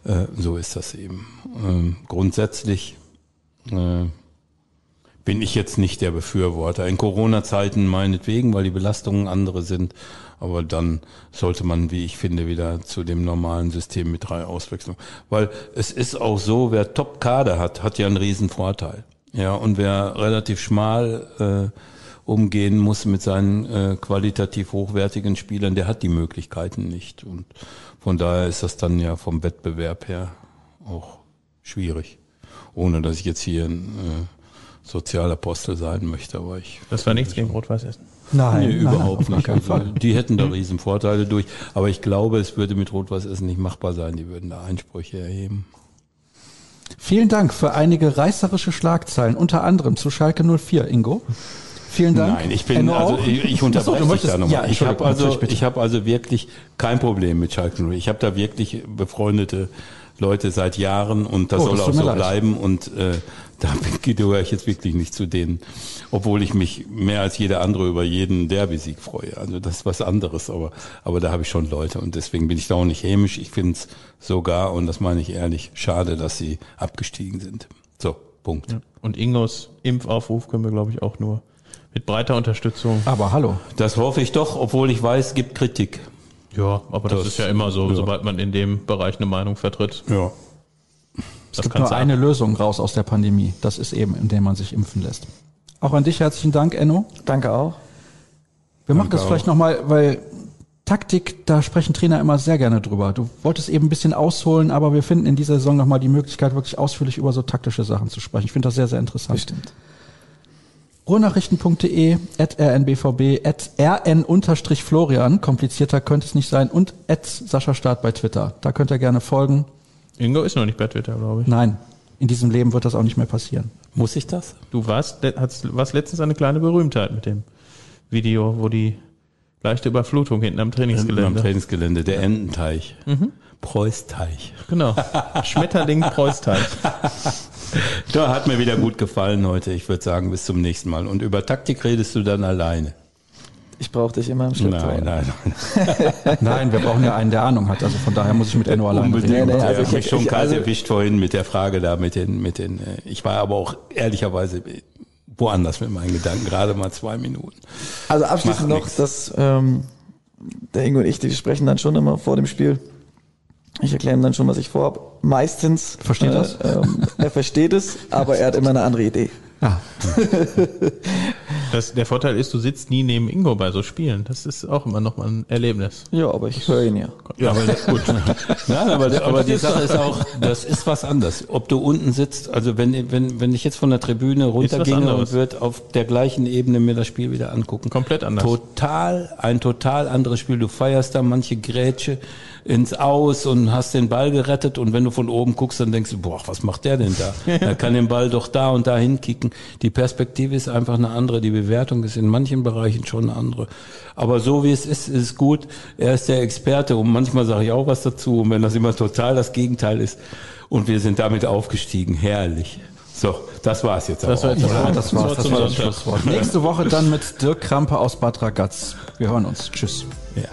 äh, so ist das eben. Ähm, grundsätzlich äh, bin ich jetzt nicht der Befürworter. In Corona-Zeiten meinetwegen, weil die Belastungen andere sind. Aber dann sollte man, wie ich finde, wieder zu dem normalen System mit drei Auswechslungen. Weil es ist auch so, wer Top-Kader hat, hat ja einen riesen Vorteil. Ja, und wer relativ schmal äh, umgehen muss mit seinen äh, qualitativ hochwertigen Spielern, der hat die Möglichkeiten nicht. Und von daher ist das dann ja vom Wettbewerb her auch schwierig. Ohne dass ich jetzt hier äh, Sozialapostel sein möchte, aber ich. Das war nichts gegen Rot-Weiß Essen. Nein, nee, überhaupt nein, nicht. Also, die hätten da riesen Vorteile durch. Aber ich glaube, es würde mit Rot-Weiß Essen nicht machbar sein. Die würden da Einsprüche erheben. Vielen Dank für einige reißerische Schlagzeilen, unter anderem zu Schalke 04, Ingo. Vielen Dank. Nein, ich bin, also ich, ich unterbreche so, dich da nochmal. Ja, ich habe also, ich habe also wirklich kein Problem mit Schalke 04. Ich habe da wirklich befreundete Leute seit Jahren und das Oh, soll das auch so leid. bleiben und äh, da gehöre ich jetzt wirklich nicht zu denen, obwohl ich mich mehr als jeder andere über jeden Derby-Sieg freue. Also das ist was anderes, aber, aber da habe ich schon Leute und deswegen bin ich da auch nicht hämisch. Ich finde es sogar, und das meine ich ehrlich, schade, dass sie abgestiegen sind. So, Punkt. Und Ingos Impfaufruf können wir, glaube ich, auch nur mit breiter Unterstützung. Aber hallo. Das hoffe ich doch, obwohl ich weiß, es gibt Kritik. Ja, aber das, Das- ist ja immer so, ja. sobald man in dem Bereich eine Meinung vertritt. Ja. Es Das gibt nur sein. eine Lösung raus aus der Pandemie. Das ist eben, indem man sich impfen lässt. Auch an dich herzlichen Dank, Enno. Danke auch. Wir machen das auch. vielleicht nochmal, weil Taktik, da sprechen Trainer immer sehr gerne drüber. Du wolltest eben ein bisschen ausholen, aber wir finden in dieser Saison nochmal die Möglichkeit, wirklich ausführlich über so taktische Sachen zu sprechen. Ich finde das sehr, sehr interessant. Bestimmt. Ruhrnachrichten.de, at rnbvb, at rn-florian, komplizierter könnte es nicht sein, und at Sascha Staat bei Twitter. Da könnt ihr gerne folgen. Ingo ist noch nicht bei Twitter, glaube ich. Nein, in diesem Leben wird das auch nicht mehr passieren. Muss ich das? Du warst, hast, warst letztens eine kleine Berühmtheit mit dem Video, wo die leichte Überflutung hinten am Am Trainingsgelände. Trainingsgelände, der Ententeich. Preußteich. Genau. Schmetterling Preußteich. Da hat mir wieder gut gefallen heute. Ich würde sagen, bis zum nächsten Mal. Und über Taktik redest du dann alleine. Ich brauche dich immer im Schlepptau. Nein, nein, nein. Nein, wir brauchen ja einen, der Ahnung hat. Also von daher muss ich mit Enno alleine Unbedingt. reden. Nee, nee, Ja, also also ich- mich schon ich- kalt also- erwischt vorhin mit der Frage da mit den, mit den, äh, ich war aber auch ehrlicherweise woanders mit meinen Gedanken, gerade mal zwei Minuten. Also abschließend Macht noch, nix. dass ähm, der Ingo und ich, die sprechen dann schon immer vor dem Spiel. Ich erkläre ihm dann schon, was ich vorhabe. Meistens. Versteht das? Ähm, er versteht es, aber er hat immer eine andere Idee. Ja, Das, der Vorteil ist, du sitzt nie neben Ingo bei so Spielen. Das ist auch immer noch mal ein Erlebnis. Ja, aber ich höre ihn ja. Ja, aber gut. Nein, aber, aber die Sache ist auch, das ist was anderes. Ob du unten sitzt, also wenn, wenn, wenn ich jetzt von der Tribüne runterginge anderes. und würde auf der gleichen Ebene mir das Spiel wieder angucken. Komplett anders. Total, ein total anderes Spiel. Du feierst da manche Grätsche ins Aus und hast den Ball gerettet und wenn du von oben guckst, dann denkst du, boah, was macht der denn da? Er kann den Ball doch da und da hinkicken. Die Perspektive ist einfach eine andere, die Bewertung ist in manchen Bereichen schon eine andere. Aber so wie es ist, ist es gut. Er ist der Experte und manchmal sage ich auch was dazu und wenn das immer total das Gegenteil ist und wir sind damit aufgestiegen, herrlich. So, das war's jetzt Das war jetzt auch. ja das war's. Das zum war das. Schlusswort. Nächste Woche dann mit Dirk Krampe aus Bad Ragaz. Wir hören uns. Tschüss. Ja.